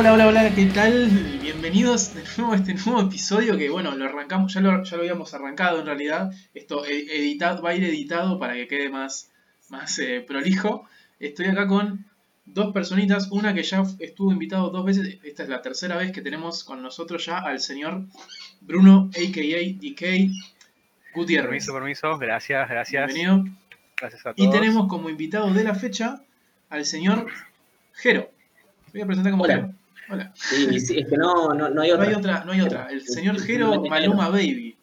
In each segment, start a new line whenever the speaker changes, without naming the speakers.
Hola, hola, hola, ¿qué tal? Bienvenidos de nuevo a este nuevo episodio que, bueno, lo arrancamos, ya lo, ya lo habíamos arrancado en realidad. Esto e- editado, va a ir editado para que quede más, más eh, prolijo. Estoy acá con dos personitas, una que ya estuvo invitado dos veces, esta es la tercera vez que tenemos con nosotros ya al señor Bruno, a.k.a. DK Gutiérrez.
Permiso, permiso, gracias, gracias.
Bienvenido.
Gracias a todos.
Y tenemos como invitado de la fecha al señor Jero. Voy a presentar como
Hola.
Jero. Hola.
Sí, sí, es que no, no, no hay
No
otra.
hay otra, no hay otra. El señor Jero Maluma Baby.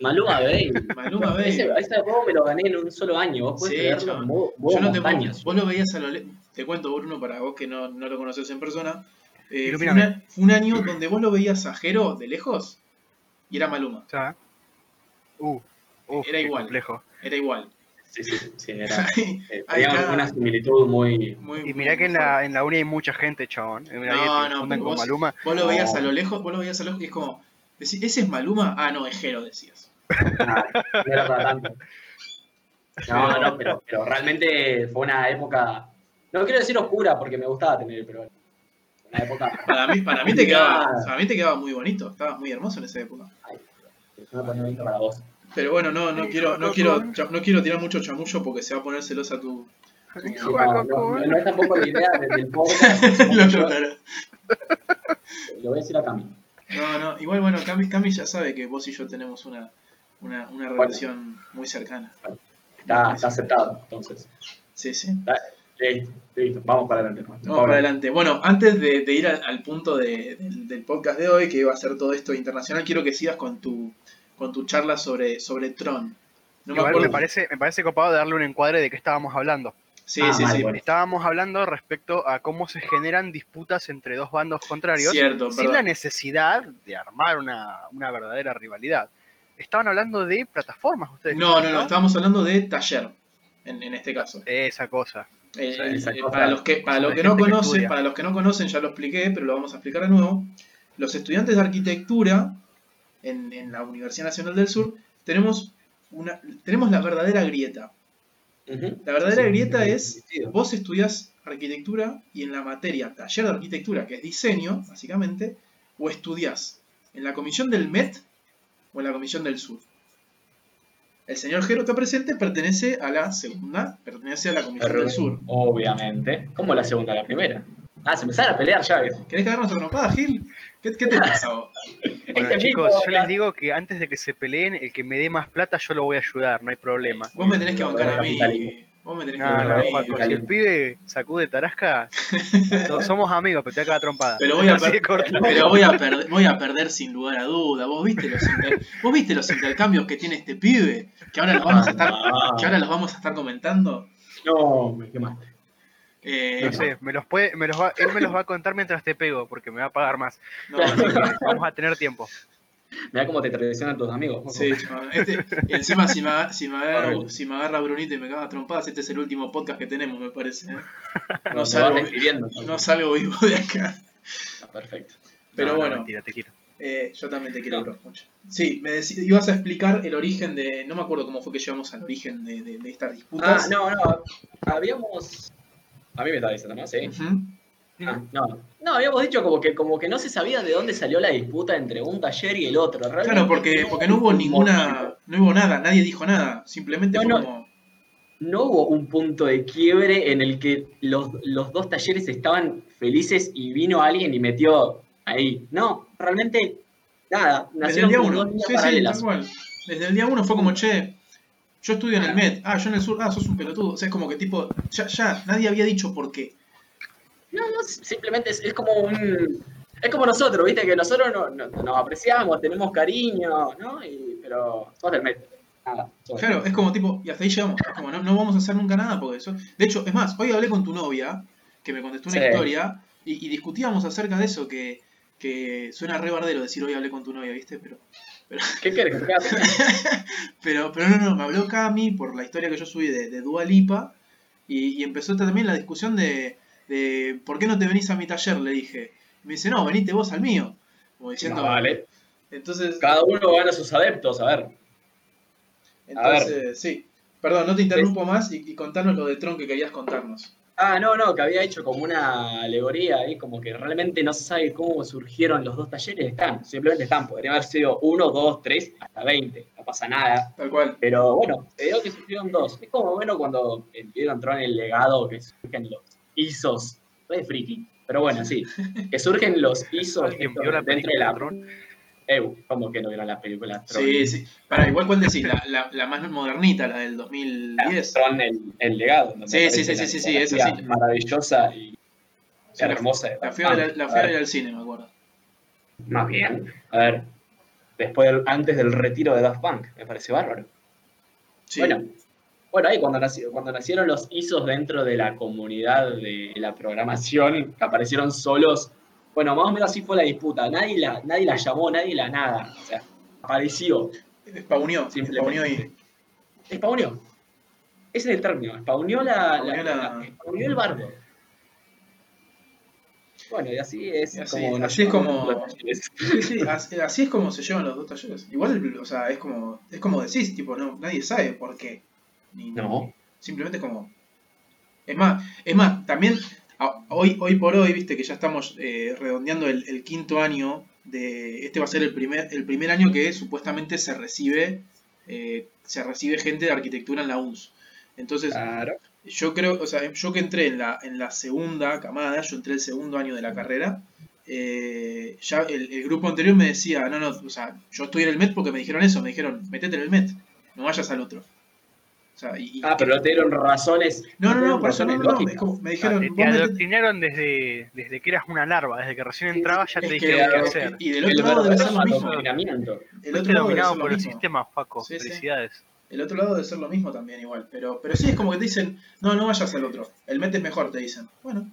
Maluma Baby.
Maluma Baby.
Ese, ese juego me lo gané en un solo año. Vos podés
Sí,
vos
Yo no te
montañas.
vos lo veías a lo le- Te cuento, Bruno, para vos que no, no lo conoces en persona. Eh, fue,
Ilumíname.
una- fue un año donde vos lo veías a Jero de lejos y era Maluma.
Ya. Uh,
Era igual.
complejo.
Era igual.
Sí, sí, sí. Era, eh, tenía
está.
una similitud muy.
Muy,
Y
muy
mirá que en la, en la uni hay mucha gente, chabón. Eh,
No, no,
confundan
pero
con
vos-
Maluma.
Vos lo veías
No.
a lo lejos, vos lo veías a lo lejos y es como. decís, ¿Ese es Maluma? Ah, no, es Jero, decías.
no era para tanto. No, no, pero, pero realmente fue una época. No quiero decir oscura porque me gustaba tener el pelo. Una época.
Para mí, para mí te quedaba, para mí te quedaba muy bonito, estabas muy hermoso en esa época.
Una bonita para vos.
Pero bueno, no, no quiero, no quiero, no quiero tirar mucho chamullo porque se va a poner celosa tu.
No, no, no, no es tampoco la idea del, podcast.
Lo
Yo
aclaro.
lo voy a decir a Cami.
No, no, igual bueno, Cami, Cami ya sabe que vos y yo tenemos una, una, una relación muy cercana.
Está, está aceptado, entonces.
Sí, sí.
Listo, listo, vamos para adelante.
Vamos para adelante. Bueno, antes de, de ir al, al punto de- del, del podcast de hoy, que va a ser todo esto internacional, quiero que sigas con tu, con tu charla sobre, sobre Tron. No me
Igual me parece, me parece copado darle un encuadre de qué estábamos hablando.
Sí,
Ah,
sí,
mal,
sí.
bueno.
Estábamos hablando respecto a cómo se generan disputas entre dos bandos contrarios
Cierto,
sin la necesidad de armar una, una verdadera rivalidad. Estaban hablando de plataformas ustedes.
No, no, no, estábamos hablando de taller, en, en este caso.
Esa cosa.
Eh, eh,
esa
eh,
cosa.
para los que, para los
de
que no
que
conocen, para los que no conocen ya lo expliqué, pero lo vamos a explicar de nuevo. Los estudiantes de arquitectura en, en la Universidad Nacional del Sur tenemos una, tenemos la verdadera grieta. La verdadera
Sí,
grieta
sí,
es
sí.
vos estudias arquitectura y en la materia taller de arquitectura, que es diseño, básicamente, o estudias en la comisión del MET o en la comisión del Sur. El señor Jero está presente pertenece a la segunda, pertenece a la comisión del Sur.
Obviamente. ¿Cómo la segunda? La primera. Ah, se empezaron a pelear ya.
¿Querés cagarnos a trompada, Gil? ¿Qué, qué te pasa vos?
Bueno,
Este
chicos, yo les digo que antes de que se peleen, el que me dé más plata yo lo voy a ayudar, no hay problema.
Vos me tenés que bancar a mí. Vos me tenés que
No,
bancar
no,
a mí.
Si el pibe sacude tarasca, so- somos amigos, pero te acaba trompada.
Pero voy a, per- pero voy a, perder, voy a perder sin lugar a duda. ¿Vos viste, los ¿Vos viste los intercambios que tiene este pibe? Que ahora los vamos a estar, que ahora los vamos a estar comentando.
No, me quemaste.
Eh,
No sé, me los puede, me los va, él me los va a contar mientras te pego, porque me va a pagar más.
no,
vamos a tener tiempo.
Mira cómo te traicionan tus amigos.
sí, chaval. Este- encima, si me, aga- si, me agarra, si me agarra Brunito y me caga trompadas, este es el último podcast que tenemos, me parece. ¿eh? No
No
salgo, no salgo vivo de acá.
Perfecto.
Pero
No, no,
bueno.
mentira, te quiero.
Eh, yo también te quiero,
No.
bro, mucho. Sí, me deci- ibas a explicar el origen de. No me acuerdo cómo fue que llegamos al origen de, de- de estas
Ah,
disputas.
no, no. Habíamos. A mí me está diciendo, ¿no? Sí.
Ujú.
Ah, no. No, habíamos dicho como que, como que no se sabía de dónde salió la disputa entre un taller y el otro. Realmente
Claro, porque, porque no hubo ninguna. No hubo nada, nadie dijo nada. Simplemente
No,
fue
no.
como.
No hubo un punto de quiebre en el que los, los dos talleres estaban felices y vino alguien y metió ahí. No, realmente nada.
Desde el
Nacieron
día uno.
dos
Sí, sí, cual. Desde el día uno fue como, che, yo estudio en el MED. Ah, yo en el sur. Ah, sos un pelotudo. O sea, es como que tipo. Ya, ya, nadie había dicho por qué.
No, no, simplemente es, es como un. Es como nosotros, viste, que nosotros no, no- nos apreciamos, tenemos cariño, ¿no? Y, pero sos del Met. Nada. sos
Claro, es como tipo, y hasta ahí llegamos. Como, no, no vamos a hacer nunca nada porque eso. De hecho, es más, hoy hablé con tu novia, que me contestó una
Sí.
historia, y, y discutíamos acerca de eso, que, que suena re bardero decir hoy hablé con tu novia, ¿viste? Pero,
Met. ¿Qué querés?
pero, pero no, no, me habló Cami por la historia que yo subí de, de Dua Lipa, y, y empezó también la discusión de, de ¿por qué no te venís a mi taller? Le dije. Y me dice, no, venite vos al mío. Como diciendo,
No, vale.
entonces,
Cada uno gana sus adeptos, a ver.
entonces, sí. Perdón, no te interrumpo más y, y contanos lo de Tron que querías contarnos.
Ah, no, no, que había hecho como una alegoría ahí, como que realmente no se sabe cómo surgieron los dos talleres, están, simplemente están, podría haber sido uno, dos, tres, hasta veinte, no pasa nada.
Tal cual.
Pero bueno, te digo que surgieron dos. Es como bueno cuando el video entró en el legado que surgen los ISOs, re friki, pero bueno, sí, que surgen los ISOs
¿Alguien
estos
vio la
dentro de la...
Tron?
Eh, ¿Cómo que no vieron las películas? Tron?
Sí, sí. Para, igual, ¿cuál decís? La, la, la más modernita, la del 2010.
Tron, el, el legado.
Sí, sí, sí,
la
sí, sí, esa sí.
Maravillosa y
Sí, la-
hermosa.
La fui a la fui a ver al cine, me acuerdo.
Más bien, a ver, después del- antes del retiro de Daft Punk, me parece bárbaro.
Sí.
Bueno, bueno, ahí cuando, nació- cuando nacieron los ISOs dentro de la comunidad de la programación, aparecieron solos, bueno, más o menos así fue la disputa. Nadie la, nadie la llamó, nadie la nada. O sea, apareció. Simplemente.
spawneó ahí.
Spawneó. Ese es el término. Spawneó, la, la-
la-
el bardo. Bueno, y así es
Y así-
como. nos
así es como-. Sí, sí, así, así es como se llevan los dos talleres. Igual, o sea, es como, es como decís, tipo, no, nadie sabe por qué. Ni-
No.
Simplemente es como. Es más, es más, también hoy, hoy por hoy, viste que ya estamos eh, redondeando el, el quinto año de. Este va a ser el primer, el primer año que supuestamente se recibe. eh, se recibe gente de arquitectura en la UNS. Entonces,
Claro.
yo creo, o sea, yo que entré en la, en la segunda camada, yo entré el segundo año de la carrera, eh, ya el, el grupo anterior me decía, no, no, o sea, yo estoy en el MET porque me dijeron eso, me dijeron, metete en el MET, no vayas al otro. O sea, y, y-
Ah, pero no te dieron razones.
no, no, no, por eso no, como, me
Ah,
dijeron,
te,
vos
te adoctrinaron desde, desde que eras una larva, desde que recién entrabas ya te dijeron qué hacer.
y del
El
otro lado debe ser lo mismo. El otro
dominado por el sistema, Paco.
Sí, sí.
Felicidades.
El otro lado debe ser lo mismo también igual, pero, pero sí es como que te dicen, no, no vayas al otro, el MET es mejor, te dicen. Bueno.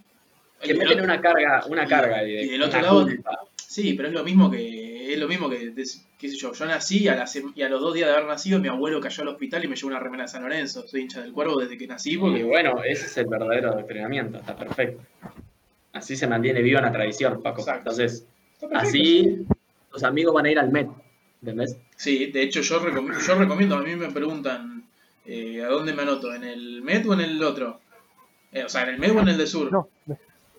Que meten una carga, una
y-
carga de,
y del otro lado-. Sí, pero es lo mismo que es lo mismo que qué sé yo, yo nací a la y a los dos días de haber nacido mi abuelo cayó al hospital y me llevó una remera de San Lorenzo. Soy hincha del cuervo desde que nací
Y bueno, ese es el verdadero adoctrinamiento, está perfecto. Así se mantiene viva una tradición, Paco.
Exacto.
Entonces, así tus amigos van a ir al Met, ¿entendés?
Sí, de hecho yo, recom- yo recomiendo, a mí me preguntan eh, ¿a dónde me anoto? ¿En el MET o en el otro? Eh, o sea, ¿en el MET o en el de Sur?
No.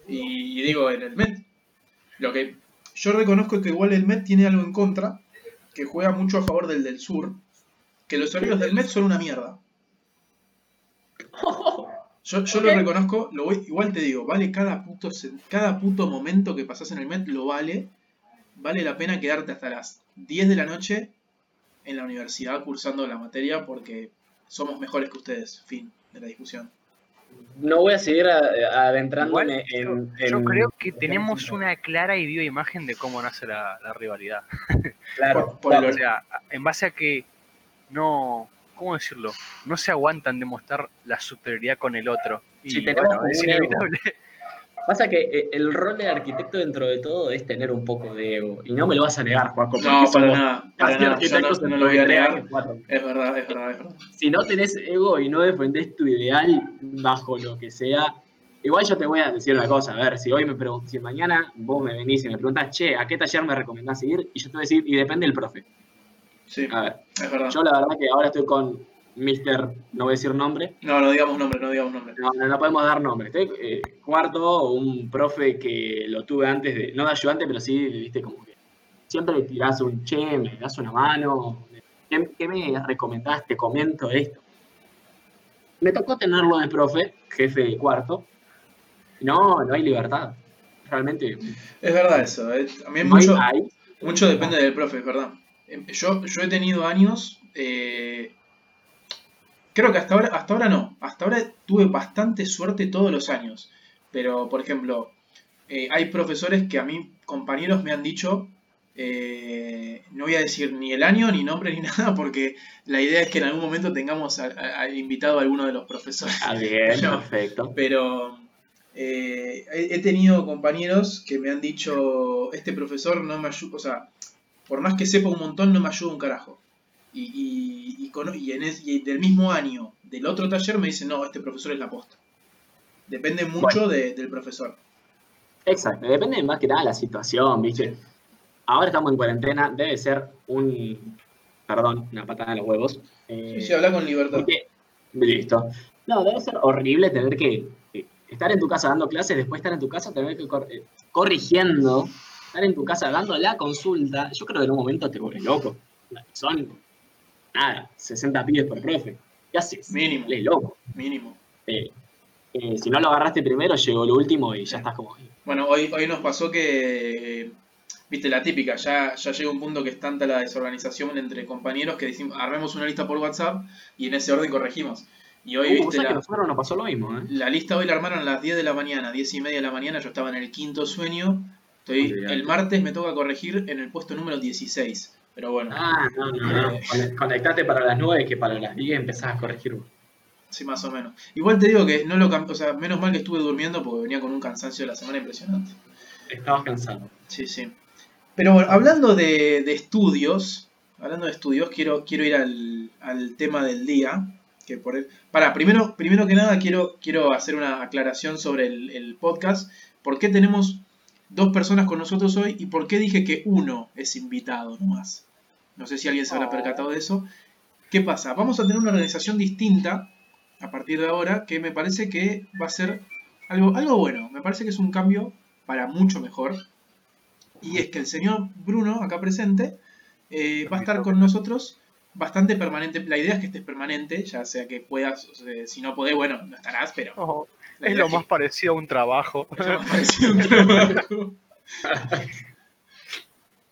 Y, y digo, en el MET. Lo que yo reconozco que igual el MET tiene algo en contra, que juega mucho a favor del del Sur, que los horarios del MET son una mierda. Yo, yo lo reconozco, lo voy, igual te digo, vale cada puto, cada puto momento que pasás en el Met, lo vale. Vale la pena quedarte hasta las 10 de la noche en la universidad cursando la materia porque somos mejores que ustedes. Fin de la discusión.
No voy a seguir a- adentrándome
Igual,
en,
Yo creo que tenemos
en-
una clara y viva imagen de cómo nace la, la rivalidad.
Claro,
por- por
claro,
O sea, en base a que no, ¿cómo decirlo? No se aguantan demostrar la superioridad con el otro. Y
tenemos
bueno, es
ego. Pasa que eh, el rol de arquitecto dentro de todo es tener un poco de ego. Y no me lo vas a negar, Juaco.
No, para nada, para nada. Yo no, no lo voy a negar. Es verdad, es verdad, es verdad.
Si no tenés ego y no defendés tu ideal bajo lo que sea, igual yo te voy a decir una cosa. A ver, si hoy me si mañana vos me venís y me preguntás, che, ¿a qué taller me recomendás ir? Y yo te voy a decir, y depende del profe.
Sí,
A ver,
es verdad.
yo la verdad que ahora estoy con Mr. No voy a decir nombre,
No, no digamos nombre, no digamos nombre.
No, no, no podemos dar nombre. Estoy eh, cuarto, un profe que lo tuve antes de, no de ayudante, pero sí, viste, como que siempre le tirás un che, me das una mano, ¿qué, qué me recomendás? Te comento esto. Me tocó tenerlo de profe, jefe de cuarto. No, no hay libertad. Realmente,
Es verdad eso. eh. También
hay,
mucho,
hay-
mucho depende del profe, es verdad. Em, Yo, yo he tenido años. eh, creo que hasta ahora, hasta ahora no. Hasta ahora tuve bastante suerte todos los años. Pero, por ejemplo, eh, hay profesores que a mí, compañeros, me han dicho. eh, no voy a decir ni el año, ni nombre, ni nada, porque la idea es que en algún momento tengamos a- a- al invitado a alguno de los profesores.
Ah, bien, perfecto.
Pero eh, he, he tenido compañeros que me han dicho, este profesor no me ayuda, o sea, por más que sepa un montón, no me ayuda un carajo. Y, y, y cono- y en es- y del mismo año, del otro taller, me dicen, no, este profesor es la posta. Depende mucho de- del profesor.
Exacto, depende más que nada de la situación, ¿viste? Ahora estamos en cuarentena, debe ser un, perdón, una patada en los huevos. Eh,
Sí, sí, habla con libertad.
porque- listo. No, debe ser horrible tener que, que estar en tu casa dando clases, después estar en tu casa, tener que cor- eh, corrigiendo, estar en tu casa dando la consulta, yo creo que en un momento te vuelves loco. Son, nada, 60 pibes por profe. ¿Qué haces?
Mínimo.
Loco.
Mínimo.
Eh, eh, si no lo agarraste primero, llegó lo último y ya estás como...
Bueno, hoy, hoy nos pasó que, eh, viste, la típica, ya, ya llega un punto que es tanta la desorganización entre compañeros que decimos, armemos una lista por WhatsApp y en ese orden corregimos. Y hoy,
Uh,
viste,
¿sabes que
la,
nos pasó lo mismo, ¿eh?
la lista hoy la armaron a las 10 de la mañana, 10 y media de la mañana, yo estaba en el quinto sueño. Estoy, el martes me toca corregir en el puesto número 16. Pero bueno,
Ah, no, no, no. Conect- Conectate para las 9 que para las 10 empezás a corregir.
sí, más o menos. Igual te digo que no lo o sea, menos mal que estuve durmiendo porque venía con un cansancio de la semana impresionante.
Estabas cansado.
Sí, sí. Pero bueno, hablando de, de estudios, hablando de estudios, quiero, quiero ir al, al tema del día. Que por el- Pará, primero, primero que nada quiero, quiero hacer una aclaración sobre el, el podcast. ¿Por qué tenemos dos personas con nosotros hoy y por qué dije que uno es invitado nomás? No sé si alguien se habrá
Oh.
percatado de eso. ¿Qué pasa? Vamos a tener una organización distinta a partir de ahora que me parece que va a ser algo, algo bueno. Me parece que es un cambio para mucho mejor. Y es que el señor Bruno, acá presente, eh, va a estar con nosotros bastante permanente. La idea es que estés permanente, ya sea que puedas, o sea, si no podés, bueno, no estarás, pero...
Oh, es lo más parecido a un trabajo.
es lo más parecido a un trabajo.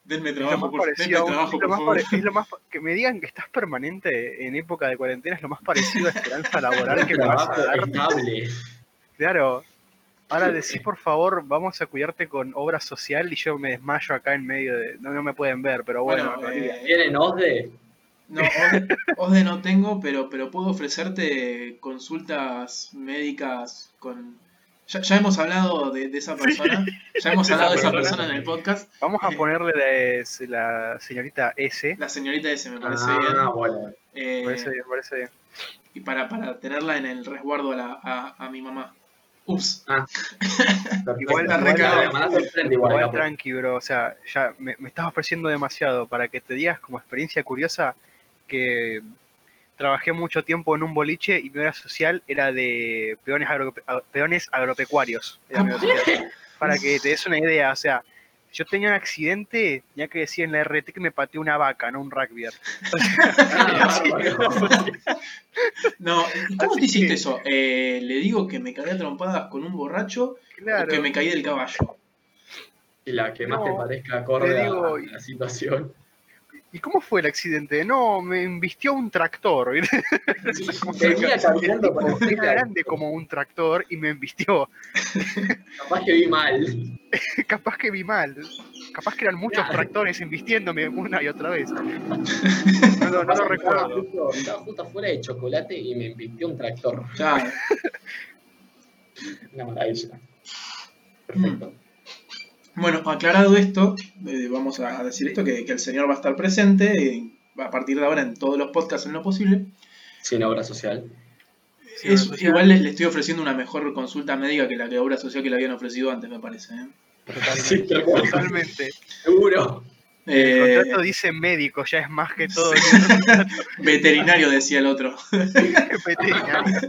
Denme trabajo,
más
por, denme
un-
trabajo,
lo
por
más
favor.
pare- es lo más pa- que me digan que estás permanente en época de cuarentena es lo más parecido a esperanza laboral que me vas a dar.
estable.
Claro. Ahora decís, por favor, vamos a cuidarte con obra social y yo me desmayo acá en medio de... No, no me pueden ver, pero bueno.
Bueno,
no,
eh,
Vienen OSDE.
No, OSDE, OSDE no tengo, pero, pero puedo ofrecerte consultas médicas con... Ya, ya hemos hablado de, de esa persona, ya hemos hablado de esa
persona.
en el podcast.
Vamos a ponerle la, la señorita S.
La señorita ese me parece
Ah,
bien.
bueno.
Eh,
Me parece bien, me parece bien.
y para, para tenerla en el resguardo a, la, a, a mi mamá. Ups.
Ah.
Igual- tranqui, bro. O sea, ya me, me estás ofreciendo demasiado para que te digas como experiencia curiosa que trabajé mucho tiempo en un boliche y mi hora social era de peones, agro- peones agropecuarios. Era mi hora social. para que te des una idea, o sea, yo tenía un accidente, ya que decía en la RT que me pateó una vaca, no un rugby.
Ah.
No, ¿y ¿cómo
Así
te hiciste
que-
eso? Eh, le digo que me caí a trompadas con un borracho o
Claro.
que me caí del caballo.
Y la que más
No,
te parezca acorde
te digo-
a la situación.
¿Y cómo fue el accidente? No, me embistió un tractor.
Venía caminando por la
Era grande como un tractor y me embistió.
Capaz que vi mal.
Capaz que vi mal. Capaz que eran muchos
Claro.
tractores embistiéndome una y otra vez. No, lo- no lo recuerdo.
Justo- Estaba justo afuera de chocolate y me invirtió un tractor.
Claro.
Una maravilla. Perfecto.
Bueno, aclarado esto, eh, vamos a decir esto, que, que el señor va a estar presente eh, a partir de ahora en todos los podcasts en lo posible.
Sin obra social.
Es- igual le, le estoy ofreciendo una mejor consulta médica que la que obra social que le habían ofrecido antes, me parece. ¿eh?
Sí, cual.
Totalmente.
Seguro.
El contrato dice médico, ya es más que todo.
veterinario decía el otro.
veterinario.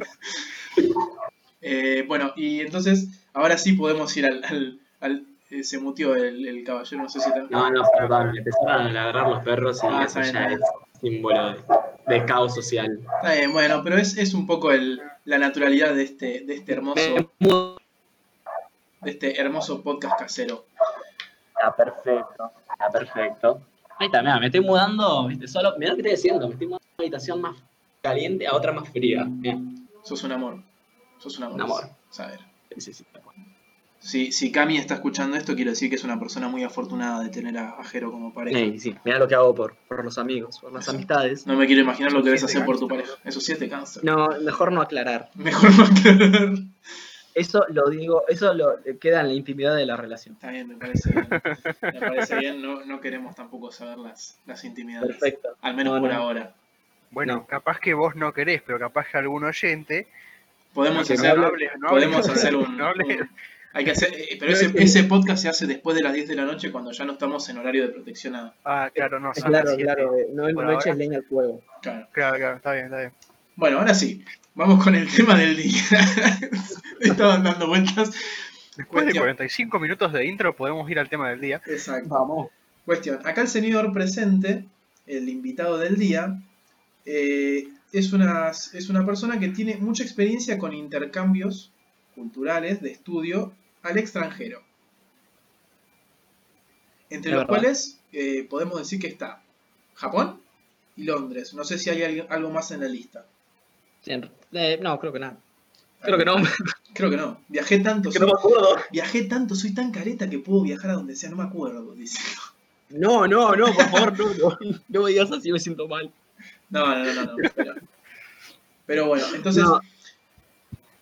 Eh, bueno, y entonces, ahora sí podemos ir al... al, al- eh, se mutió el, el caballero, no sé si... te-
No, no, perdón. Empezaron a ladrar los perros y
Ah,
eso ya
bien.
es símbolo de, de caos social.
Está bien, bueno, pero es, es un poco el, la naturalidad de este, de este hermoso de este hermoso podcast casero.
Está perfecto, está perfecto. Ahí está, mira, me estoy mudando, ¿viste? Solo, mirá lo que estoy diciendo, me estoy mudando de una habitación más caliente a otra más fría. Mirá,
Sos un amor. Sos un amor.
Un amor.
Saber.
sí, sí, sí.
Si, si Cami está escuchando esto, quiero decir que es una persona muy afortunada de tener a, a Jero como pareja.
Sí, sí, mirá lo que hago por, por los amigos, por las amistades.
No me quiero imaginar lo que debes hacer por tu pareja. Eso sí te cansa.
No, mejor no aclarar.
Mejor no aclarar.
Eso lo digo, eso lo queda en la intimidad de la relación.
Está bien, me parece bien. Me parece bien. No, no queremos tampoco saber las, las intimidades.
Perfecto.
Al menos
No,
por
no.
ahora.
Bueno,
No.
capaz que vos no querés, pero capaz que algún oyente.
Podemos hacer,
no hables, no
podemos hacer un,
No hables.
un- hay que hacer, eh, pero ese, podcast se hace después de las 10 de la noche cuando ya no estamos en horario de protección a,
Ah, claro, no,
Claro, claro, eh, no, no eches leña al fuego.
claro.
Claro, claro, está bien, está bien.
Bueno, ahora sí, vamos con el tema del día. Estaban dando vueltas.
Después de
Cuestión.
45 minutos de intro podemos ir al tema del día.
Exacto.
Vamos.
Cuestión. Acá el señor presente, el invitado del día, eh, es, una, es una persona que tiene mucha experiencia con intercambios culturales de estudio al extranjero. Entre
Es
los
verdad.
cuales eh, podemos decir que está Japón y Londres. No sé si hay algo- algo más en la lista.
Sí, en- eh, no, creo que nada. Creo que no.
Creo que no. Viajé tanto,
que no
soy,
me acuerdo.
viajé tanto, soy tan careta que puedo viajar a donde sea. No me acuerdo, dice.
No, no, no, por favor, no, no. No me digas así, me siento mal.
No, no, no, no. no, pero, pero bueno, entonces,
No.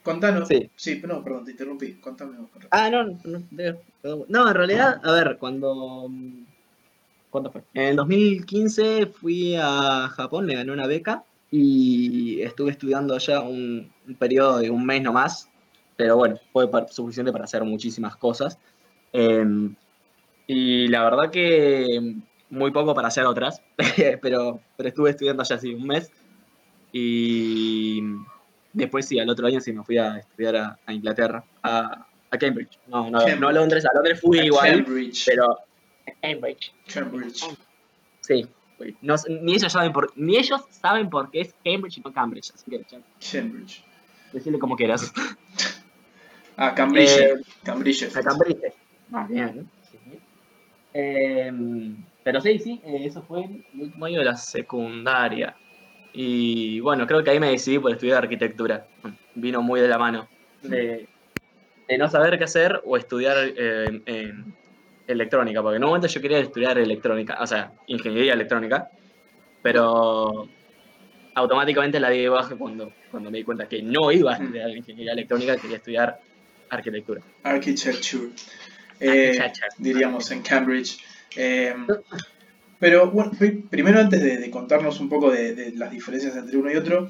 Contanos.
Sí.
Sí, no, perdón, te interrumpí. Contame.
Ah, no, no, perdón. no, en realidad, a ver, cuando... ¿Cuándo fue? En el 2015 fui a Japón, me gané una beca y estuve estudiando allá un, un periodo de un mes nomás, pero bueno, fue suficiente para hacer muchísimas cosas. Em, y la verdad que muy poco para hacer otras, pero, pero estuve estudiando allá así un mes y después sí, al otro año sí me fui a estudiar a, a Inglaterra, a, a Cambridge. No, no,
Cambridge.
no a Londres, a Londres fui igual,
Cambridge.
pero a Cambridge.
Cambridge.
Sí. No ni ellos saben por ni ellos saben por qué es Cambridge y no Cambridge, así que
Cambridge.
decirle como quieras.
Ah, Cambridge.
Eh,
Cambridge.
A Cambridge. Ah, bien. Sí. Em, pero sí, sí, eh, eso fue el último año de la secundaria. Y bueno, creo que ahí me decidí por estudiar arquitectura. Vino muy de la mano. De, de no saber qué hacer o estudiar eh, electrónica. Porque en un momento yo quería estudiar electrónica, o sea, ingeniería electrónica. Pero automáticamente la di de baja cuando, cuando me di cuenta que no iba a estudiar ingeniería electrónica, quería estudiar arquitectura.
Architecture. Eh,
Architecture.
diríamos en Cambridge. Pero bueno, pri- primero antes de, de contarnos un poco de, de las diferencias entre uno y otro,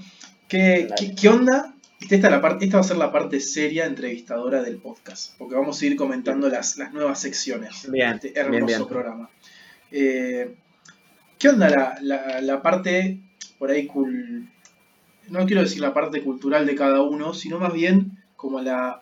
¿qué, qué, qué onda? Esta, esta, la parte, esta va a ser la parte seria entrevistadora del podcast, porque vamos a ir comentando las, las nuevas secciones
Bien,
de este hermoso
bien, bien.
programa. Eh, ¿Qué onda la, la, la parte por ahí cul- no quiero decir la parte cultural de cada uno, sino más bien como la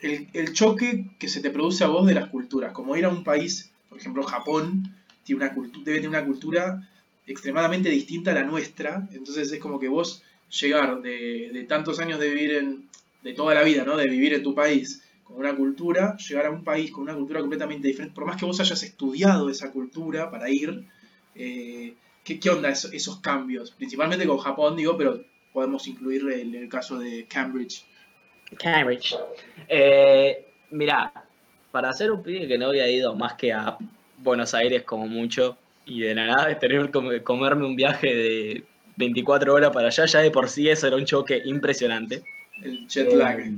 el, el choque que se te produce a vos de las culturas, como ir a un país, por ejemplo Japón, tiene una cultu- debe tener una cultura extremadamente distinta a la nuestra, entonces es como que vos llegar de, tantos años de vivir en, de toda la vida, ¿no? De vivir en tu país con una cultura, llegar a un país con una cultura completamente diferente, por más que vos hayas estudiado esa cultura para ir, eh, ¿qué, qué onda eso- esos cambios? Principalmente con Japón, digo, pero podemos incluir el, caso de Cambridge.
Cambridge. Eh, mirá, para ser un pibe que no había ido más que a Buenos Aires como mucho y de la nada de tener que comerme un viaje de 24 horas para allá, ya de por sí eso era un choque impresionante.
El jet lag.
Eh,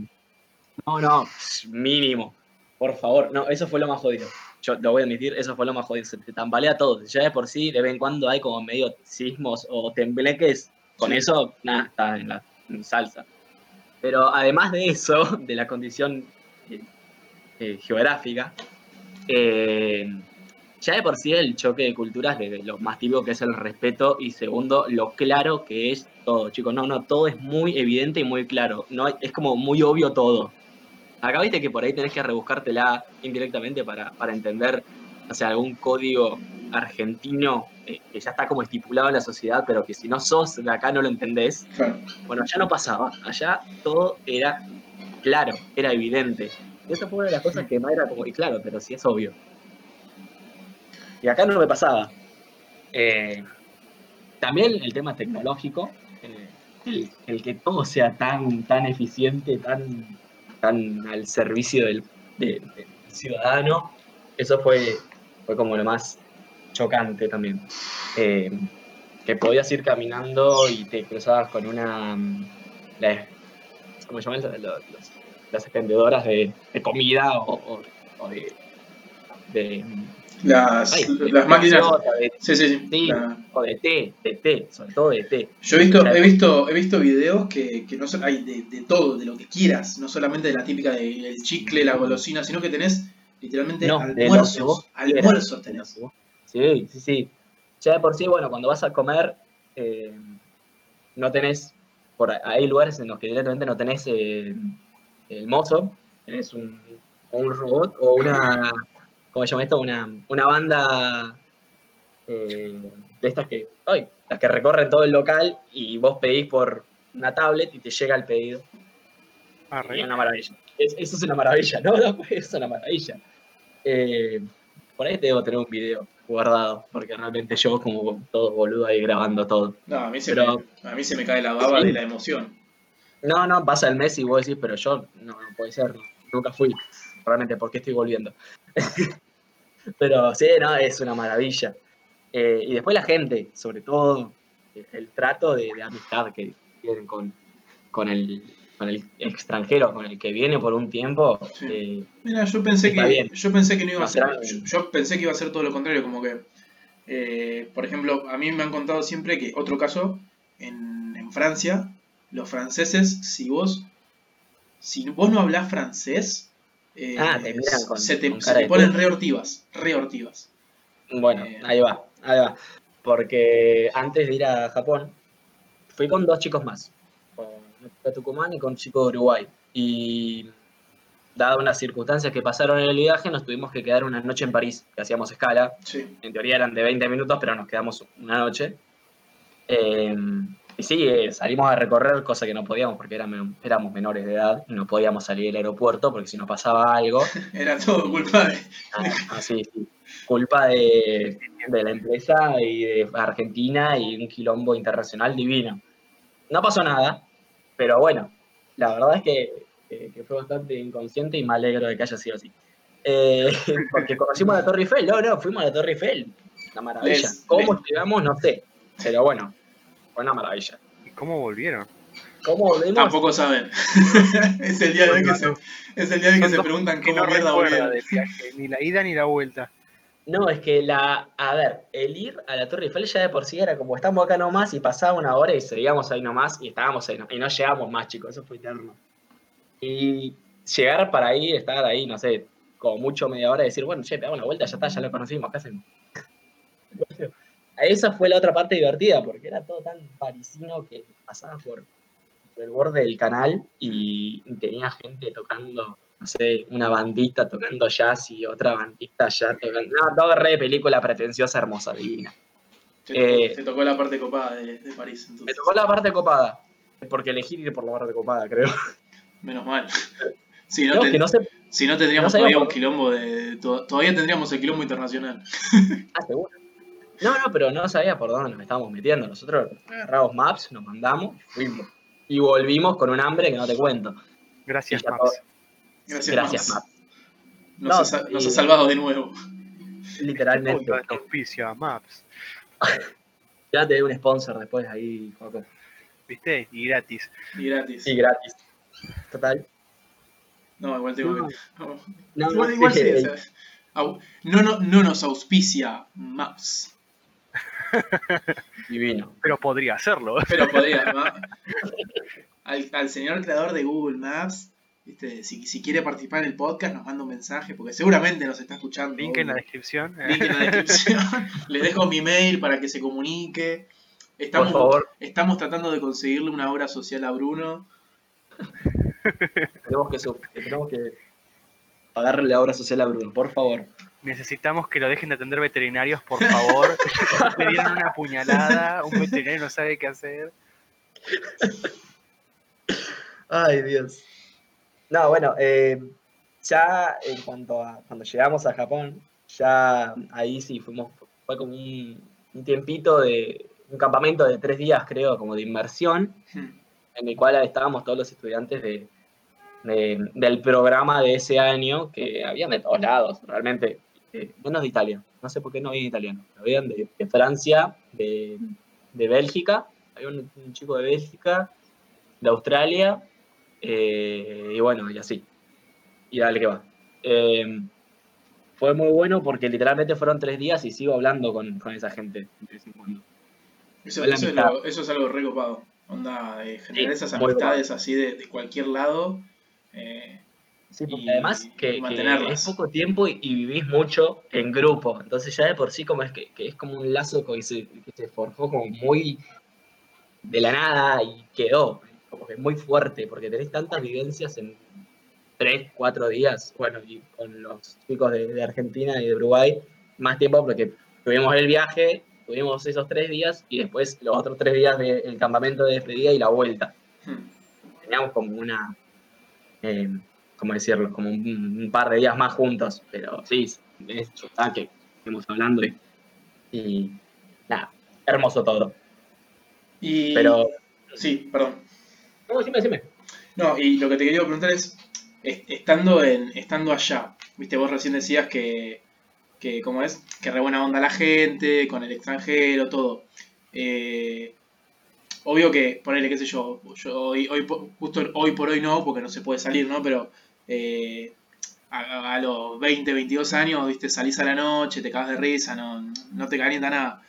no, no, mínimo. Por favor, no, eso fue lo más jodido. Yo lo voy a admitir, eso fue lo más jodido. Se te tambalea todo. Ya de por sí, de vez en cuando hay como medio sismos o tembleques. Con
Sí.
eso, nada, está en la en salsa. Pero además de eso, de la condición eh, eh, geográfica, eh, ya de por sí el choque de culturas, de lo más típico que es el respeto, y segundo, lo claro que es todo, chicos. No, no, todo es muy evidente y muy claro. No es como muy obvio todo. Acá viste que por ahí tenés que rebuscártela indirectamente para, para entender, o sea, algún código argentino eh, que ya está como estipulado en la sociedad, pero que si no sos de acá no lo entendés. Bueno, allá no pasaba. Allá todo era claro, era evidente. Y esa fue una de las cosas que más era como, y claro, pero sí es obvio. Y acá no me pasaba. Eh, también el tema tecnológico, eh, el, que todo sea tan, tan eficiente, tan, tan al servicio del, de- del ciudadano, eso fue, fue como lo más chocante también. Eh, que podías ir caminando y te cruzabas con una. mm, la- ¿Cómo se llaman? Los- los- las expendedoras de, comida o, de
Las,
ay,
las máquinas.
de-
Sí, sí, sí.
sí,
La-
o de té, de té, sobre todo de té.
Yo he visto, he visto, he visto videos que, que no son, hay de, de todo, de lo que quieras, no solamente de la típica del chicle, la golosina, sino que tenés literalmente
No,
almuerzos, almuerzos tenés.
Sí, sí, sí. Ya de por sí, bueno, cuando vas a comer, eh, no tenés por, hay lugares en los que directamente no tenés eh, el mozo, tenés un, un robot o una, ¿cómo se llama esto? Una, una banda eh, de estas que, ay, las que recorren todo el local y vos pedís por una tablet y te llega el pedido.
Ah,
es una maravilla. Es- eso es una maravilla, ¿no? no es una maravilla. Eh, por ahí debo tener un video guardado, porque realmente yo como todo boludo ahí grabando todo.
No, a mí se,
Pero-
me, a mí se me cae la baba de la emoción.
No, no, pasa el mes y vos decís, pero yo no, no puede ser, nunca fui. Realmente, ¿por qué estoy volviendo? pero sí, no, es una maravilla. Eh, y después la gente, sobre todo el, el trato de, de amistad que tienen con, con, el, con el extranjero, con el que viene por un tiempo.
Sí.
eh,
Mira, yo pensé que
bien.
yo pensé que no iba a ser. Yo, yo pensé que iba a ser todo lo contrario, como que eh, por ejemplo, a mí me han contado siempre que otro caso en, en Francia, los franceses, si vos si vos no hablás francés, eh,
Ah, te miran con-
se te,
con
se te ponen
puto.
re hortivas, re hortivas.
Bueno,
Eh.
ahí va, ahí va. Porque antes de ir a Japón, fui con dos chicos más. Con un chico de Tucumán y con un chico de Uruguay. Y dadas unas circunstancias que pasaron en el viaje, nos tuvimos que quedar una noche en París, que hacíamos escala.
Sí.
En teoría eran de 20 minutos, pero nos quedamos una noche. Eh, y sí, eh, salimos a recorrer, cosa que no podíamos porque éramos, éramos menores de edad y no podíamos salir del aeropuerto porque si nos pasaba algo,
Era todo culpa de.
Así, sí. Culpa de, de la empresa y de Argentina y un quilombo internacional divino. No pasó nada, pero bueno, la verdad es que, fue bastante inconsciente y me alegro de que haya sido así. Eh, porque conocimos la Torre Eiffel, no, no, fuimos a la Torre Eiffel. Una maravilla.
Les-
¿Cómo
les-
llegamos? No sé, pero bueno, fue una maravilla.
¿Y cómo volvieron?
¿Cómo volvimos?
Tampoco saben. es el día de que se, es el día de que se preguntan
Que
cómo
no
mierda volvieron.
ni la ida ni la vuelta.
No, es que la. A ver, el ir a la Torre Eiffel ya de por sí era como estamos acá nomás y pasaba una hora y seguíamos ahí nomás y estábamos ahí nomás, y no llegamos más, chicos, eso fue eterno. Y llegar para ahí, estar ahí, no sé, como mucho media hora y decir, bueno, che, te damos una vuelta, ya está, ya lo conocimos, ¿qué hacemos? Esa fue la otra parte divertida, porque era todo tan parisino que pasaba por, por el borde del canal y tenía gente tocando no sé, una bandita tocando jazz y otra bandita ya tocando. No, todo re película pretenciosa, hermosa, divina.
Te, tocó-
Eh,
te tocó la parte copada de, de París,
Me tocó la parte copada. Porque elegí ir por la parte copada, creo.
Menos mal. Si no,
No,
te-
que no sé.
si no tendríamos
no
todavía un quilombo de. to- Todavía tendríamos el quilombo internacional.
Ah, seguro. No, no, pero no sabía por dónde nos estábamos metiendo. Nosotros agarramos maps, nos mandamos y fuimos. Y volvimos con un hambre que no te cuento.
Gracias, Maps.
Gracias,
Gracias,
Maps.
Maps.
Nos,
No,
ha, sa- nos
y-
ha salvado de nuevo.
Literalmente.
Punto de auspicio a Maps.
Ya te doy un sponsor después ahí, Joaco.
¿Viste? Y gratis.
Y gratis.
Y gratis. Total.
No, igual tengo
No.
que. no.
No,
igual, sí,
sí,
o sea, au- no, no, no nos auspicia Maps.
Divino.
Pero podría hacerlo.
Pero podría, ¿no? al, al señor creador de Google Maps, ¿viste? Si, si quiere participar en el podcast, nos manda un mensaje, porque seguramente nos está escuchando.
Link en la descripción.
Link en la descripción. Les dejo mi mail para que se comunique. Estamos,
Por favor,
estamos tratando de conseguirle una obra social a Bruno.
tenemos que, tenemos que pagarle la obra social a Bruno, por favor.
Necesitamos que lo dejen de atender veterinarios, por favor. Le dieron una puñalada, un veterinario no sabe qué hacer.
Ay, Dios. No, bueno, eh, ya en cuanto a cuando llegamos a Japón, ya ahí sí fuimos, fue como un, un tiempito de un campamento de tres días, creo, como de inmersión, en el cual estábamos todos los estudiantes de, de- del programa de ese año, que habían de todos lados, realmente, eh, menos de Italia, no sé por qué no había italiano, habían de, de Francia, de, de Bélgica, había un, un chico de Bélgica, de Australia, eh, y bueno, y así, y dale que va. Eh, fue muy bueno porque literalmente fueron tres días y sigo hablando con, con esa gente de vez en cuando.
Eso, es, lo- eso es algo recopado. Onda, eh, generar
Sí,
esas amistades así de, de cualquier lado. eh,
Sí, porque
Y-
además que, que es poco tiempo y, y vivís mucho en grupo. Entonces ya de por sí como es que, que es como un lazo que se, que se forjó como muy de la nada y quedó. como que muy fuerte, porque tenés tantas vivencias en tres, cuatro días, bueno, y con los chicos de, de Argentina y de Uruguay, más tiempo porque tuvimos el viaje, tuvimos esos tres días y después los otros tres días del campamento de despedida y la vuelta.
Hmm.
Teníamos como una, eh, ¿cómo decirlo? Como un, un par de días más juntos, pero sí, es está que estamos hablando y, y nada, hermoso todo.
Y,
Pero,
Sí, perdón.
no, decime, decime.
No, y lo que te quería preguntar es, es- estando en estando allá, viste, vos recién decías que, que ¿cómo es? Que re buena onda la gente, con el extranjero, todo. Eh, obvio que, ponele, qué sé yo, yo hoy, hoy, justo hoy por hoy no, porque no se puede salir, ¿no? Pero eh, a, a los 20, 22 años, viste, salís a la noche, te cagas de risa, no, no te calienta nada.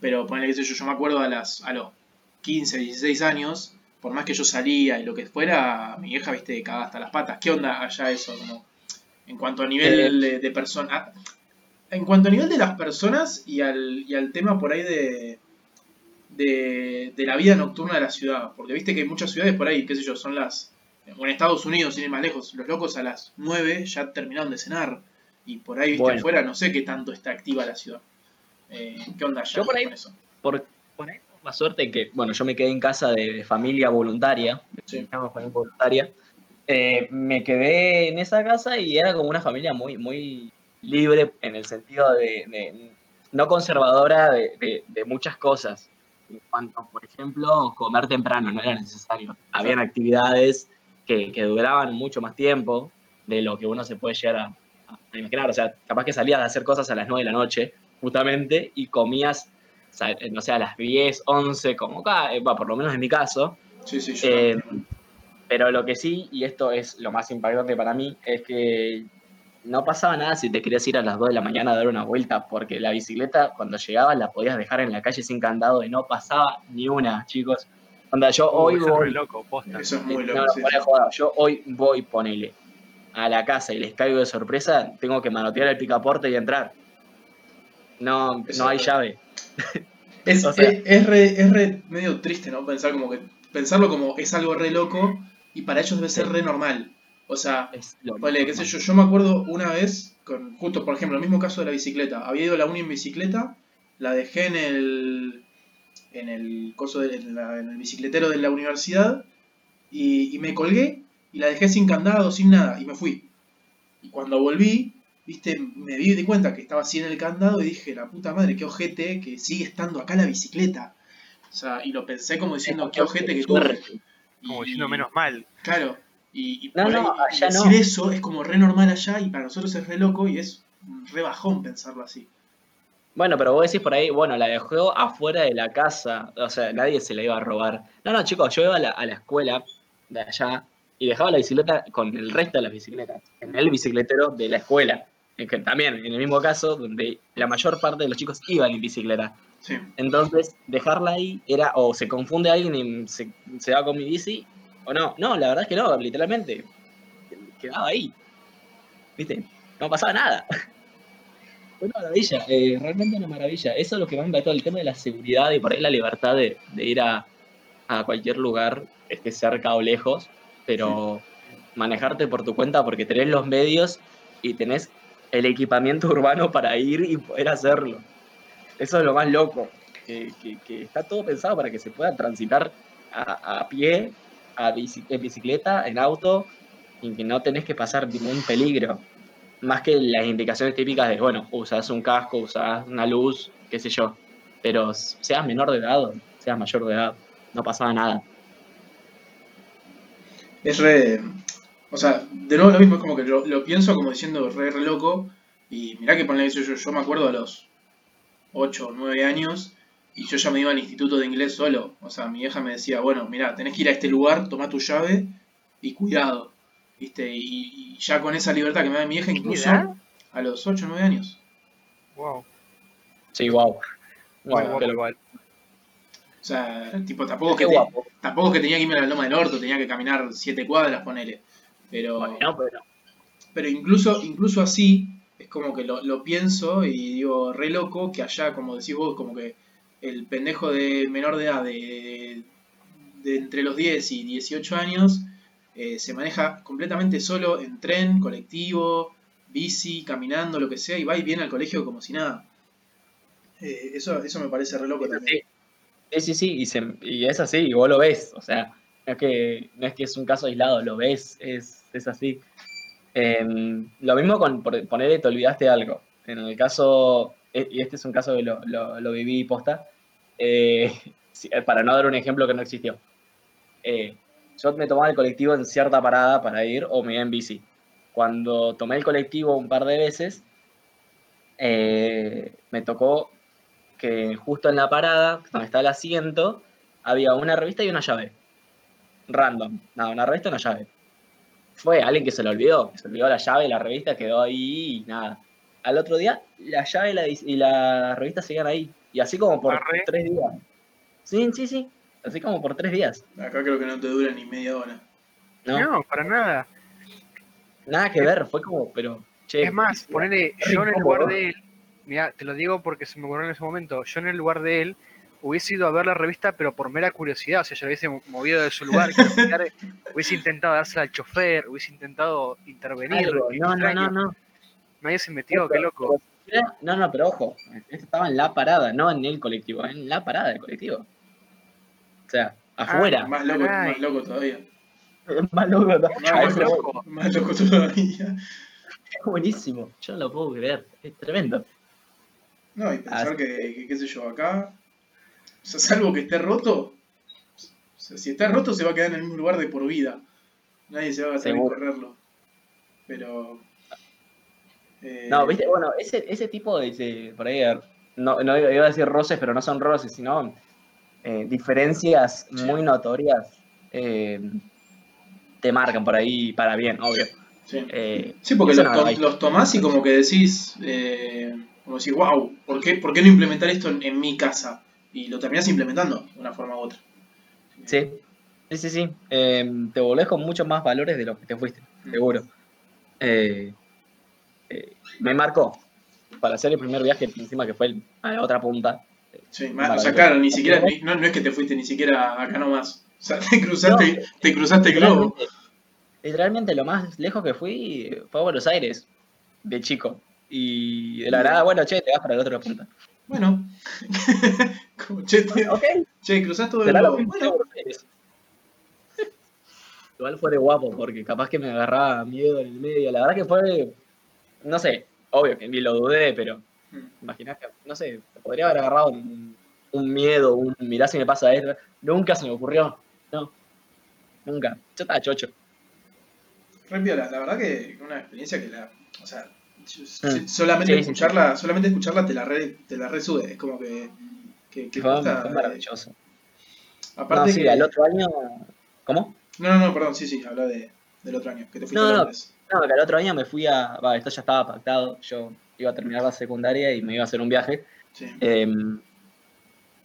Pero ponele, sé yo, yo me acuerdo a, las, a los 15, 16 años, por más que yo salía y lo que fuera, mi vieja, viste, cagaba hasta las patas. ¿Qué onda allá eso? Como, en cuanto a nivel de, de persona. En cuanto a nivel de las personas y al, y al tema por ahí de, de, de la vida nocturna de la ciudad. Porque viste que hay muchas ciudades por ahí, qué sé yo, son las. O en Estados Unidos, sin ir más lejos, los locos a las 9 ya terminaron de cenar. Y por ahí, viste,
Bueno.
afuera, no sé qué tanto está activa la ciudad. Eh, ¿Qué onda allá
Yo por ahí-
con eso?
Por, por ahí la suerte que, bueno, yo me quedé en casa de, de familia voluntaria,
Sí.
voluntaria. Eh, me quedé en esa casa y era como una familia muy, muy libre en el sentido de, de- no conservadora de muchas cosas. En cuanto, por ejemplo, comer temprano, no era necesario. Habían actividades que, que duraban mucho más tiempo de lo que uno se puede llegar a, a imaginar. O sea, capaz que salías a hacer cosas a las 9 de la noche, justamente, y comías, sea, no sé, a las 10, 11, como acá, eh, por lo menos en mi caso.
Sí, sí, yo.
Eh, pero lo que sí, y esto es lo más impactante para mí, es que no pasaba nada si te querías ir a las 2 de la mañana a dar una vuelta, porque la bicicleta cuando llegabas la podías dejar en la calle sin candado y no pasaba ni una, chicos. Onda, yo
Uh,
hoy
eso es re
voy,
loco, posta.
Eso es muy
no,
loco.
no, de
sí.
joda, yo hoy voy, ponele, a la casa y les caigo de sorpresa, tengo que manotear el picaporte y entrar. No,
Eso
no hay
es
llave.
Es,
O sea-
es, es re, es re medio triste, ¿no? Pensar como que. Pensarlo como es algo re loco y para ellos debe ser
Sí.
re normal. O sea, ponele, qué sé yo, yo me acuerdo una vez, con, justo por ejemplo, el mismo caso de la bicicleta. Había ido a la uni en bicicleta, la dejé en el. En el coso de, en, la- en el bicicletero de la universidad y, y me colgué y la dejé sin candado, sin nada, y me fui. Y cuando volví, viste, me di de cuenta que estaba así en el candado y dije, la puta madre, qué ojete que sigue estando acá la bicicleta. O sea, y lo pensé como diciendo, qué ojete que tuve.
Como diciendo menos mal.
Claro. Y, y
No,
por
no,
ahí
allá
decir
no.
eso es como re normal allá y para nosotros es re loco y es re bajón pensarlo así.
Bueno, pero vos decís por ahí, bueno, la dejó afuera de la casa, o sea, nadie se la iba a robar. No, no, chicos, yo iba a la, a la escuela de allá y dejaba la bicicleta con el resto de las bicicletas, en el bicicletero de la escuela. En que también, en el mismo caso, donde la mayor parte de los chicos iban en bicicleta.
Sí.
Entonces, dejarla ahí era, o se confunde alguien y se, se va con mi bici, o no. No, la verdad es que no, literalmente. Quedaba ahí. ¿Viste? No pasaba nada. Una maravilla, eh, realmente una maravilla. Eso es lo que más me impactó, el tema de la seguridad y por ahí la libertad de, de ir a, a cualquier lugar, esté cerca o lejos, pero manejarte por tu cuenta porque tenés los medios y tenés el equipamiento urbano para ir y poder hacerlo. Eso es lo más loco, que, que- que está todo pensado para que se pueda transitar a, a pie, a bicicleta, en auto, y que no tenés que pasar ningún peligro. Más que las indicaciones típicas de, bueno, usás un casco, usás una luz, qué sé yo. Pero seas menor de edad seas mayor de edad, no pasaba nada.
Es re. O sea, de nuevo lo mismo, es como que lo, pienso como diciendo re, re loco. Y mirá que ponle eso, yo, yo me acuerdo a los 8 o 9 años y yo ya me iba al instituto de inglés solo. O sea, mi vieja me decía, bueno, mirá, tenés que ir a este lugar, toma tu llave y cuidado. ¿Viste? Y, y ya con esa libertad que me da mi vieja, incluso
edad?
a los 8 o 9 años.
Wow.
Sí, wow. Wow, pero-
igual.
O sea, tipo, tampoco es que, te- tampoco es que tenía que irme a la loma del orto, tenía que caminar 7 cuadras, ponele. Pero.
Bueno, pero
Pero incluso, incluso así, es como que lo, lo pienso y digo, re loco, que allá, como decís vos, como que el pendejo de menor de edad de de entre los 10 y 18 años eh, se maneja completamente solo en tren, colectivo, bici, caminando, lo que sea, y va y viene al colegio como si nada. Eh, eso, eso me parece re loco también.
Sí, sí, sí, y, se- y es así, y vos lo ves, o sea, no es que, no es, que es un caso aislado, lo ves, es, es así. Em, lo mismo con ponerle te olvidaste algo. En el caso, e- y este es un caso que lo, lo, lo viví posta, eh, para no dar un ejemplo que no existió. Yo me tomaba el colectivo en cierta parada para ir o me iba en bici. Cuando tomé el colectivo un par de veces, eh, me tocó que justo en la parada, donde está el asiento, había una revista y una llave. Random. Nada, una revista y una llave. Fue alguien que se lo olvidó. Se olvidó la llave, la revista quedó ahí y nada. Al otro día, la llave y la, y la revista seguían ahí. Y así como por
Arre.
tres días. Sí, sí, sí. Así como por tres días.
Acá creo que no te dura ni media hora.
¿no?
No, para nada.
Nada que ver. Fue como, pero. Che,
Es más, ponele, yo en el lugar de él, mira, te lo digo porque se me ocurrió en ese momento, yo en el lugar de él hubiese ido a ver la revista, pero por mera curiosidad, o sea, yo lo hubiese mo- movido de su lugar, hubiese intentado dársela al chofer, hubiese intentado intervenir.
algo. No, no, no, no.
Nadie se metió, qué loco.
No, no, pero ojo, esto estaba en la parada, no en el colectivo, en la parada del colectivo. O sea, afuera.
Más loco, más loco todavía.
Es más loco, ¿no?
Mucho
Más
más
loco,
loco.
más loco todavía.
Es buenísimo, yo no lo puedo creer, es tremendo.
No, y pensar
Ah,
que, que, qué sé yo, acá, o sea, salvo que esté roto, o sea, si está roto se va a quedar en el mismo lugar de por vida. Nadie se va a en
Seguro.
correrlo. Pero... eh,
No, viste, bueno, ese, ese tipo de, de- por ahí, no, no iba a decir roces, pero no son roces, sino eh, diferencias muy notorias eh, te marcan por ahí para bien, obvio.
Sí,
Eh,
Sí, porque los,
no,
to-
hay-
los tomás y como que decís, como decís, wow, ¿por qué, ¿por qué no implementar esto en, en mi casa? Y lo terminás implementando de una forma u otra.
Sí, sí, sí, sí. Eh, te volvés con muchos más valores de lo que te fuiste, seguro. Eh, eh, me marcó para hacer el primer viaje, encima que fue el- a la otra punta.
Sí, o sea, claro, ni siquiera, no, no es que te fuiste ni siquiera acá nomás. O sea, te cruzaste, te cruzaste el globo.
Literalmente, lo más lejos que fui fue a Buenos Aires, de chico. Y de la nada, bueno, che, te vas para la otra punta.
Bueno, como, che, te-
Ok,
che, cruzás todo el globo. Bueno.
Igual fue de guapo, porque capaz que me agarraba miedo en el medio. La verdad que fue, no sé, obvio que ni lo dudé, pero Imaginás que, no sé, podría haber agarrado un, un miedo, un mirá si me pasa esto. Nunca se me ocurrió. No. Nunca. Yo estaba chocho.
re piola. La verdad que una experiencia que la. O sea,
Mm.
solamente
Sí, sí, sí.
escucharla, solamente escucharla te la re, te la resube. Es como que. que, que
Fue, fue
eh,
maravilloso.
aparte
no, sí,
que.
al otro año. ¿Cómo?
No, no, no, perdón, sí, sí, habla de, del otro año, que te fuiste
No, no. No, que al otro año me fui a. Va, esto ya estaba pactado. Yo iba a terminar la secundaria y me iba a hacer un viaje.
Sí.
Eh,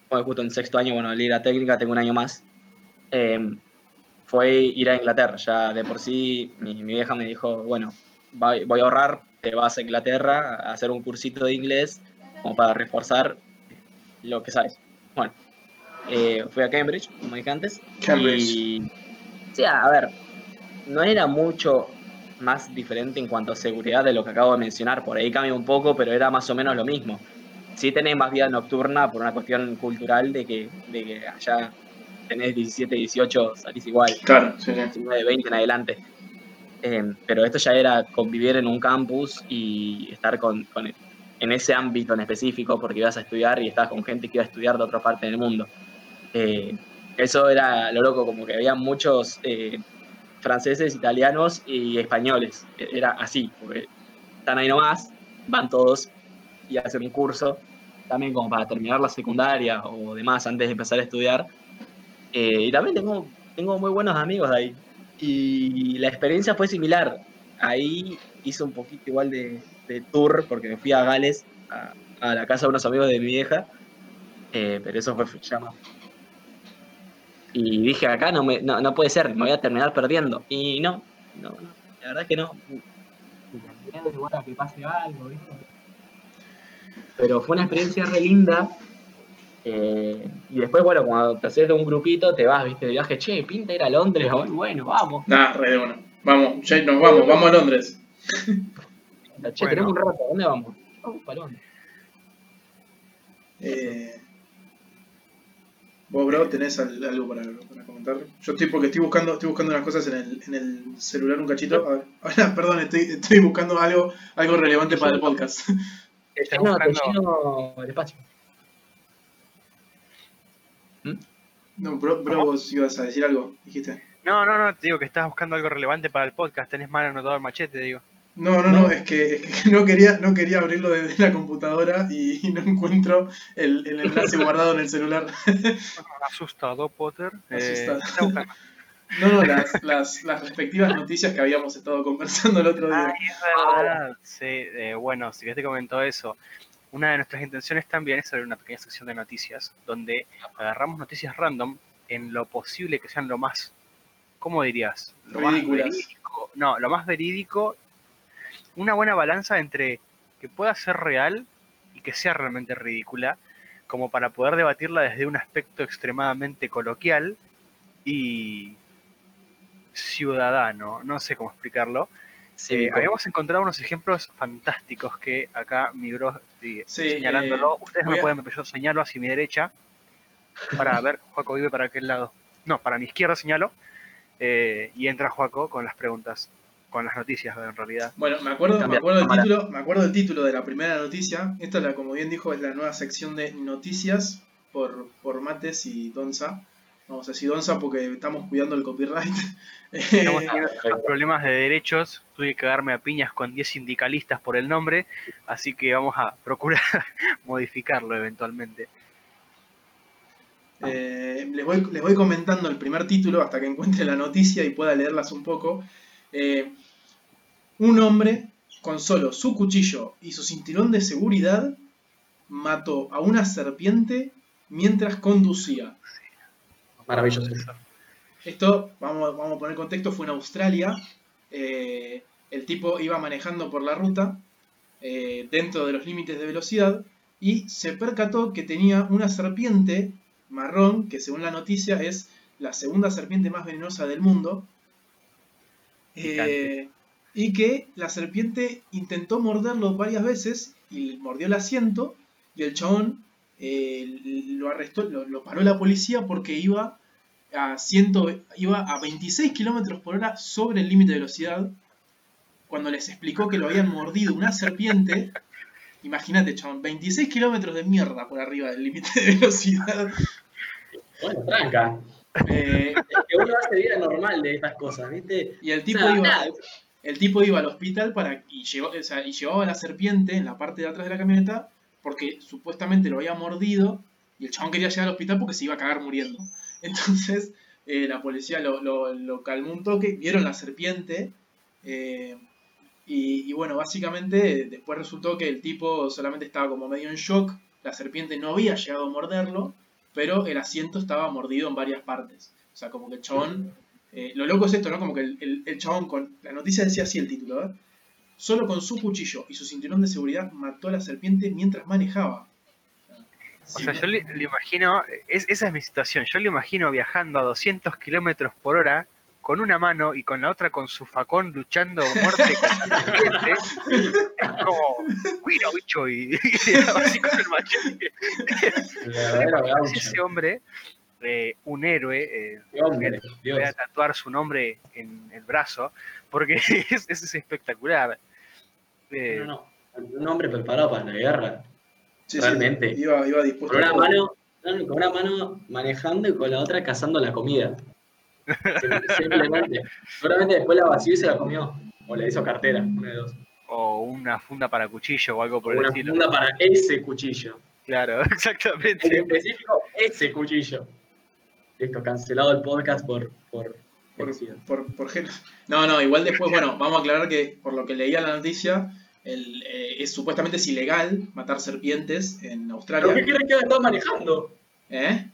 bueno, justo en sexto año, bueno, leí la técnica, tengo un año más. Eh, fue ir a Inglaterra. Ya de por sí, mi, mi vieja me dijo, bueno, voy, voy a ahorrar, te vas a Inglaterra a hacer un cursito de inglés como para reforzar lo que sabes. Bueno, eh, fui a Cambridge, como dije antes.
Cambridge.
Y, sí, a ver, no era mucho más diferente en cuanto a seguridad de lo que acabo de mencionar. Por ahí cambia un poco, pero era más o menos lo mismo. Sí tenés más vida nocturna por una cuestión cultural de que, de que allá tenés 17, 18, salís igual,
Claro, sí, sí.
19, 20 en adelante. Eh, pero esto ya era convivir en un campus y estar con, con- en ese ámbito en específico porque ibas a estudiar y estabas con gente que iba a estudiar de otra parte del mundo. Eh, eso era lo loco, como que había muchos eh, franceses, italianos y españoles. Era así, porque están ahí nomás, van todos y hacen un curso, también como para terminar la secundaria o demás antes de empezar a estudiar. Eh, y también tengo, tengo muy buenos amigos de ahí. Y la experiencia fue similar. Ahí hice un poquito igual de, de tour porque me fui a Gales, a, a la casa de unos amigos de mi vieja. Eh, pero eso fue llama. Y dije, acá no, me, no, no puede ser, me voy a terminar perdiendo. Y no, no, no, la verdad es que no. Igual a que pase algo, ¿viste? Pero fue una experiencia re linda. eh, Y después, bueno, cuando te haces de un grupito, te vas, viste, de viaje, che, pinta ir a Londres, Ay, bueno, vamos.
Nah, re de bueno. Vamos, ya nos vamos, vamos a Londres.
Che,
Bueno.
tenemos un rato, ¿a dónde vamos? Vamos para Londres.
Eh, vos, bro, tenés al- algo para, para comentar. Yo estoy porque estoy buscando, estoy buscando unas cosas en el, en el celular un cachito. A ver, ahora, perdón, estoy, estoy buscando algo, algo relevante para el podcast.
Estás
te
buscando-
el espacio.
No, bro, bro, vos ibas a decir algo, dijiste.
No, no, no, te digo que estás buscando algo relevante para el podcast. Tenés mal anotado el machete, digo.
No, no, no, es que, es que no quería, no quería abrirlo desde la computadora y, y no encuentro el, el enlace guardado en el celular.
Asustado, Potter. Eh,
Asustado.
¿qué estás buscando?
No, no, las, las, las respectivas noticias que habíamos estado conversando el otro día.
Ay, es verdad. Sí, eh, bueno, si que te comentó eso. Una de nuestras intenciones también es hacer una pequeña sección de noticias donde agarramos noticias random en lo posible que sean lo más, ¿cómo dirías? Lo más
Ridículas.
verídico. No, lo más verídico. Una buena balanza entre que pueda ser real y que sea realmente ridícula, como para poder debatirla desde un aspecto extremadamente coloquial y ciudadano. No sé cómo explicarlo.
Sí,
Eh, habíamos encontrado unos ejemplos fantásticos que acá mi bro sigue
Sí,
señalándolo.
eh,
Ustedes no
a-
pueden pero yo señalo hacia mi derecha para ver, Juaco vive para aquel lado. No, para mi izquierda señalo. eh, y entra Juaco con las preguntas, con las noticias en realidad.
Bueno, me acuerdo, me acuerdo del
cámara.
título, me acuerdo del título de la primera noticia. Esta, la, como bien dijo, es la nueva sección de noticias por, por Mates y Donza. Vamos a decir Donza porque estamos cuidando el copyright.
Estamos teniendo problemas de derechos, tuve que cagarme a piñas con 10 sindicalistas por el nombre, así que vamos a procurar modificarlo eventualmente.
Eh, les, voy, les voy comentando el primer título hasta que encuentre la noticia y pueda leerlas un poco. Eh, un hombre con solo su cuchillo y su cinturón de seguridad mató a una serpiente mientras conducía.
Maravilloso.
Esto, vamos, vamos a poner contexto, fue en Australia. Eh, el tipo iba manejando por la ruta eh, dentro de los límites de velocidad y se percató que tenía una serpiente marrón, que según la noticia es la segunda serpiente más venenosa del mundo. Eh, y que la serpiente intentó morderlo varias veces y mordió el asiento y el chabón eh, lo arrestó, lo, lo paró la policía porque iba a, 100, iba a 26 kilómetros por hora sobre el límite de velocidad. Cuando les explicó que lo habían mordido una serpiente, imagínate, chabón, 26 kilómetros de mierda por arriba del límite de velocidad.
Bueno, tranca.
Eh,
Es que uno hace vida normal de estas cosas, ¿viste?
y el
O
tipo
sea,
iba,
nada,
el tipo iba al hospital para y, llevó- o sea, y llevaba la serpiente en la parte de atrás de la camioneta porque supuestamente lo había mordido y el chabón quería llegar al hospital porque se iba a cagar muriendo. Entonces eh, la policía lo, lo- lo calmó un toque, vieron la serpiente eh, y, y bueno, básicamente después resultó que el tipo solamente estaba como medio en shock, la serpiente no había llegado a morderlo, pero el asiento estaba mordido en varias partes. O sea, como que el chabón eh, lo loco es esto, ¿no? Como que el, el- el chabón con. La noticia decía así el título, ¿eh? Solo con su cuchillo y su cinturón de seguridad mató a la serpiente mientras manejaba.
O sea, yo le, le imagino, es, esa es mi situación, yo le imagino viajando a 200 kilómetros por hora con una mano y con la otra con su facón luchando muerte con. Es como, cuidado bicho, y, y así con el machete.
gaucho.
ese hombre, eh, un héroe, eh, voy
Dios.
a tatuar su nombre en el brazo, porque es, es espectacular. Eh,
No, no. Un hombre preparado para la guerra.
Sí, sí,
Realmente.
iba, iba dispuesto
Con una
a-
mano, no, con una mano manejando y con la otra cazando la comida. Sim- Simplemente. Seguramente después la vació y se la comió. O le hizo cartera, una de dos.
O una funda para cuchillo o algo por el
Una
estilo.
funda para ese cuchillo.
Claro,
En
exactamente.
específico, ese cuchillo. Listo, cancelado el podcast por. por,
por, por, por No, no, igual después, bueno, vamos a aclarar que por lo que leía la noticia, el, eh, es supuestamente es ilegal matar serpientes en
¿Pero qué
Australia.
crees que estaba manejando?
¿Eh?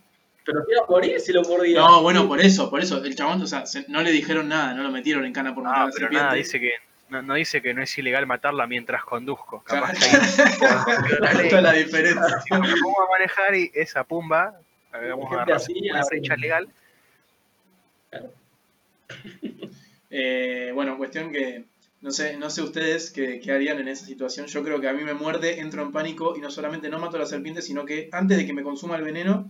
Pero iba a morir si lo mordía.
No, bueno, por eso, por eso, el chabón, o sea, se- no le dijeron nada, no lo metieron en cana por matar a
Ah,
la
pero
serpiente.
nada, dice que no, no dice que no es ilegal matarla mientras conduzco. Capaz
Claro.
que
está la diferencia.
me pongo a manejar y esa pumba Vamos a
Gente
agarrar
así
una
hace-
brecha legal.
Eh, bueno, cuestión que no sé, no sé ustedes qué, qué harían en esa situación. Yo creo que a mí me muerde, entro en pánico y no solamente no mato a la serpiente, sino que antes de que me consuma el veneno,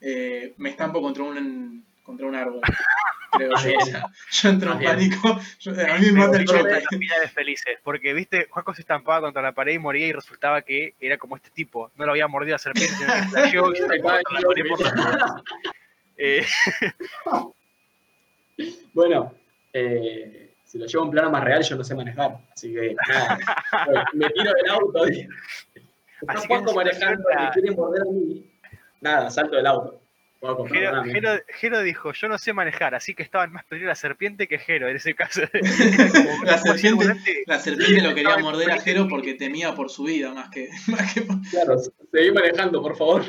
eh, me estampo contra un, contra un árbol. Creo yo. O sea, yo entro en pánico, yo- a mí me mata el choque.
finales felices, porque viste, Juaco se estampaba contra la pared y moría y resultaba que era como este tipo. No lo había mordido la serpiente, sino que flasheó y se estampaba contra la pared por los codos. Eh,
Bueno, eh, si lo llevo a un plano más real, yo no sé manejar. Así que, nada. Bueno, me tiro del auto. y- Está
Así que
Juanco
en
manejando, me quieren morder a mí. Nada, salto del auto.
Jero. Jero- Jero dijo, yo no sé manejar, así que estaba en más peligro la serpiente que Jero en ese caso. Como-
La serpiente-
volante-
La serpiente lo quería morder a. Jero porque temía por su vida más que, más que por-
Claro, seguí manejando, por favor.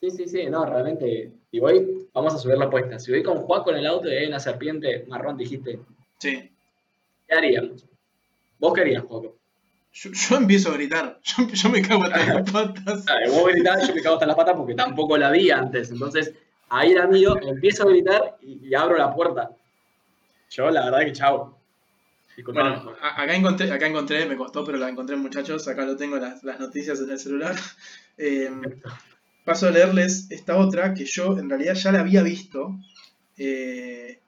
Sí, sí, sí, no, realmente. Y voy, vamos a subir la apuesta. Si voy con Juaco en el auto y hay una serpiente marrón, dijiste,
Sí.
¿qué haríamos? ¿Vos qué harías, Juaco?
Yo, yo empiezo a gritar, yo, yo me cago hasta las patas.
Ah, vos gritás, yo me cago hasta las patas porque tampoco la vi antes. Entonces, ahí era mío, empiezo a gritar y, y abro la puerta. Yo, la verdad que chao.
Bueno, acá encontré, acá encontré, me costó, pero la encontré muchachos, acá lo tengo las, las noticias en el celular. Eh, paso a leerles esta otra que yo en realidad ya la había visto eh,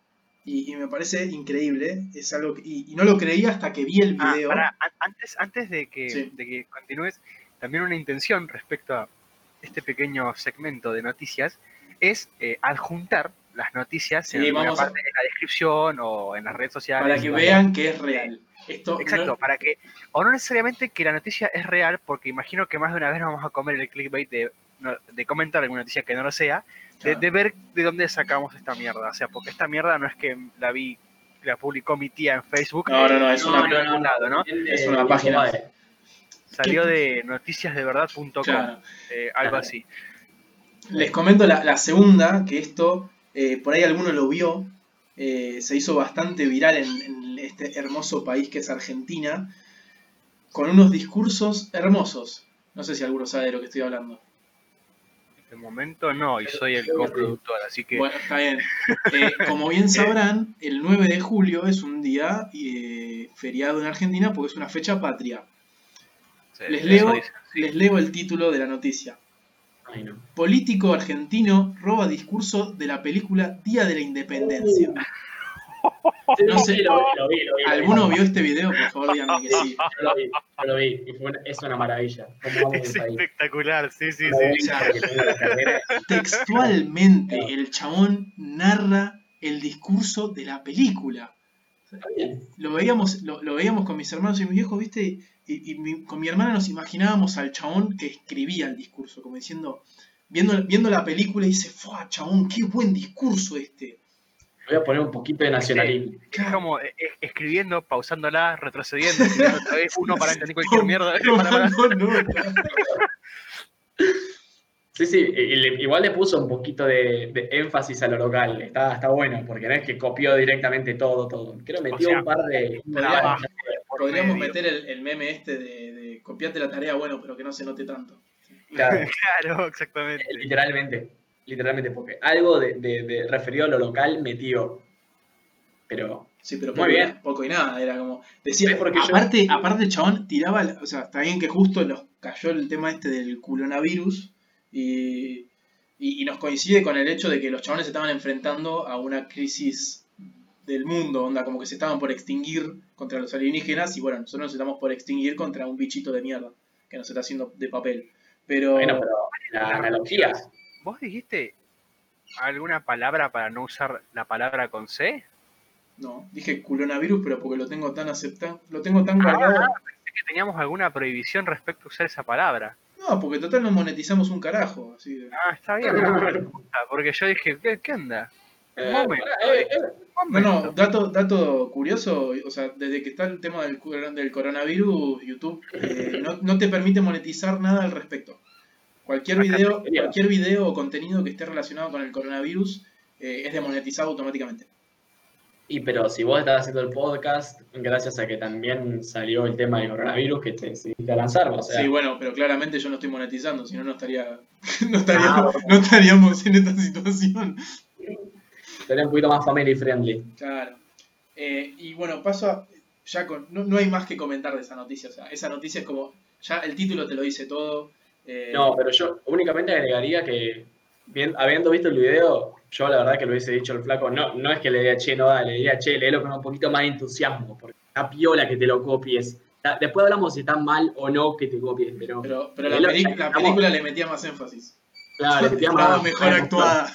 y, y me parece increíble. Es algo que- y, y no lo creía hasta que vi el
Ah,
video.
pará, an- antes, antes de que,
Sí.
de que continúes, también una intención respecto a este pequeño segmento de noticias es eh, adjuntar las noticias
Sí,
en
a-
parte en la descripción o en las redes sociales.
para que vean que es real. Esto
Exacto,
no-
para que, o no necesariamente que la noticia es real, porque imagino que más de una vez nos vamos a comer el clickbait de, de comentar alguna noticia que no lo sea, de, de ver de dónde sacamos esta mierda. O sea, porque esta mierda no es que la vi, la publicó mi tía en Facebook.
No, no, no, es
eh,
una-
de algún lado, ¿no?
Es una página.
Madre.
Salió de noticiasdeverdad.com,
Claro.
eh, algo
Claro.
así.
Les comento la, la segunda, que esto, eh, por ahí alguno lo vio, eh, se hizo bastante viral en, en este hermoso país que es Argentina, con unos discursos hermosos. No sé si alguno sabe de lo que estoy hablando.
De momento no, y soy el coproductor, así que
Bueno, está bien. Eh, como bien sabrán, el 9 de julio es un día eh, feriado en Argentina porque es una fecha patria.
sí,
Les leo,
dice.
les leo el título de la noticia.
Ay, no.
Político argentino roba discurso de la película Día de la Independencia. No sé.
Lo vi, lo vi, lo vi.
¿Alguno vio este video? Por favor, díganme que sí.
Yo lo vi, yo lo vi. Y fue una- es una maravilla. ¿Cómo vamos
Es espectacular, sí, sí, sí.
Textualmente, el chabón narra el discurso de la película. Lo veíamos, lo, lo veíamos con mis hermanos y mis viejos, ¿viste? Y, y mi- con mi hermana nos imaginábamos al chabón que escribía el discurso, como diciendo, viendo, viendo la película y dice, ¡fua, chabón, qué buen discurso este!
Voy a poner un poquito de nacionalismo.
Es como eh, eh, escribiendo, pausándola, retrocediendo, otra vez, uno para entender cualquier mierda. para- para-.
Sí, sí, igual le puso un poquito de, de énfasis a lo local. Está, está bueno, porque no es que copió directamente todo, todo. Creo que metió
sea,
un par de.
Podríamos, meter el, el meme este de, de copiate la tarea, bueno, pero que no se note tanto.
Claro,
Claro, exactamente.
literalmente. Literalmente, porque algo de, de- de referido a lo local metió. Pero.
Sí, pero
Muy
poco,
bien.
poco y nada, era como. Decía,
porque yo-
aparte, aparte el chabón tiraba, o sea, está bien que justo nos cayó el tema este del coronavirus y, y, y nos coincide con el hecho de que los chabones se estaban enfrentando a una crisis del mundo, onda, como que se estaban por extinguir contra los alienígenas y bueno, nosotros nos estamos por extinguir contra un bichito de mierda que nos está haciendo de papel. Pero,
Bueno, pero la analogía.
¿Vos dijiste alguna palabra para no usar la palabra con C?
no, dije coronavirus, pero porque lo tengo tan aceptado, lo tengo tan
Ah,
guardado.
Pensé que teníamos alguna prohibición respecto a usar esa palabra.
No, porque total no monetizamos un carajo, así que-
Ah, está bien. me gusta, Porque yo dije, ¿qué, qué onda?
Eh,
Momento,
eh, eh,
No, no, dato, dato curioso, o sea, desde que está el tema del, del coronavirus, YouTube eh, no, no te permite monetizar nada al respecto. Cualquier video,
sería.
cualquier video o contenido que esté relacionado con el coronavirus eh, es demonetizado automáticamente.
Y pero si vos estás haciendo el podcast, gracias a que también salió el tema del coronavirus, que te decidiste a lanzar, o sea,
Sí, bueno, pero claramente yo no estoy monetizando, si no, no estaría, no estaría-
Ah,
no estaríamos en esta situación.
tenés un poquito más family friendly.
Claro. Eh, y bueno, paso a. Ya con, no, no hay más que comentar de esa noticia. O sea, esa noticia es como. Ya el título te lo dice todo. Eh,
No, pero yo únicamente agregaría que, bien, habiendo visto el video, yo la verdad que lo hubiese dicho al flaco, no, no es que le diga, che, no da, le diría, che, léelo con un poquito más de entusiasmo, porque está piola que te lo copies. Después hablamos si está mal o no que te copies, pero,
pero pero la, peli- película le metía más énfasis.
Claro, le metía
Estaba
más-
mejor actuada.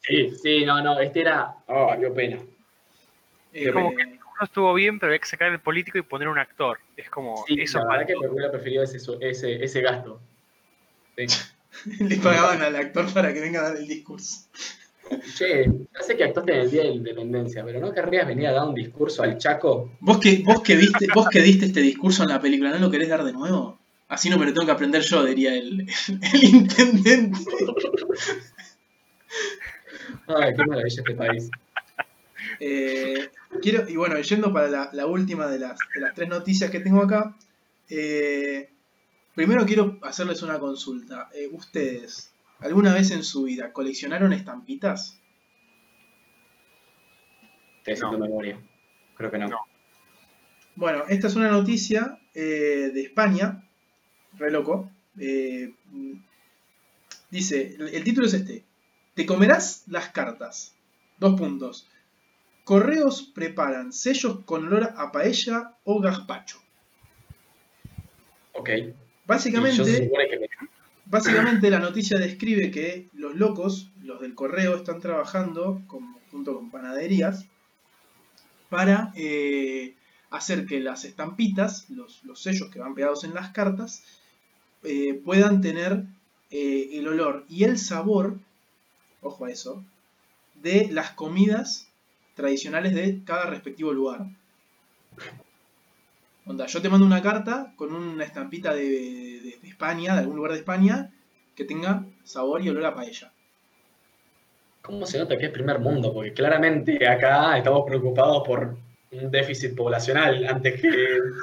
Sí, sí, no, no, este era, oh, dio pena.
Eh,
como que- No estuvo bien, pero hay que sacar el político y poner un actor. Es como,
Sí,
eso
la verdad que me hubiera preferido ese, su- ese, ese gasto.
Le pagaban al actor para que venga a dar el discurso.
Che, ya sé que actuaste en el Día de la Independencia, pero ¿no querrías venir a dar un discurso al Chaco?
Vos que, vos que viste, vos que diste este discurso en la película, ¿no lo querés dar de nuevo? Así no me lo tengo que aprender yo, diría el, el intendente.
Ay, qué maravilla este país.
Eh, quiero, y bueno, yendo para la, la última de las, de las tres noticias que tengo acá. eh, primero quiero hacerles una consulta. Eh, ¿Ustedes alguna vez en su vida coleccionaron estampitas?
Te
No.
memoria. Creo que no.
No.
Bueno, esta es una noticia eh, de España, re loco. Eh, dice, el, el título es este. Te comerás las cartas. Dos puntos. Correos preparan sellos con olor a paella o gazpacho.
Ok.
Básicamente,
me-
básicamente la noticia describe que los locos, los del correo, están trabajando con- junto con panaderías para eh, hacer que las estampitas, los, los sellos que van pegados en las cartas, eh, puedan tener eh, el olor y el sabor, ojo a eso, de las comidas tradicionales de cada respectivo lugar. Onda, yo te mando una carta con una estampita de, de- de España, de algún lugar de España, que tenga sabor y olor a paella.
¿Cómo se nota que es primer mundo? Porque claramente acá estamos preocupados por un déficit poblacional antes que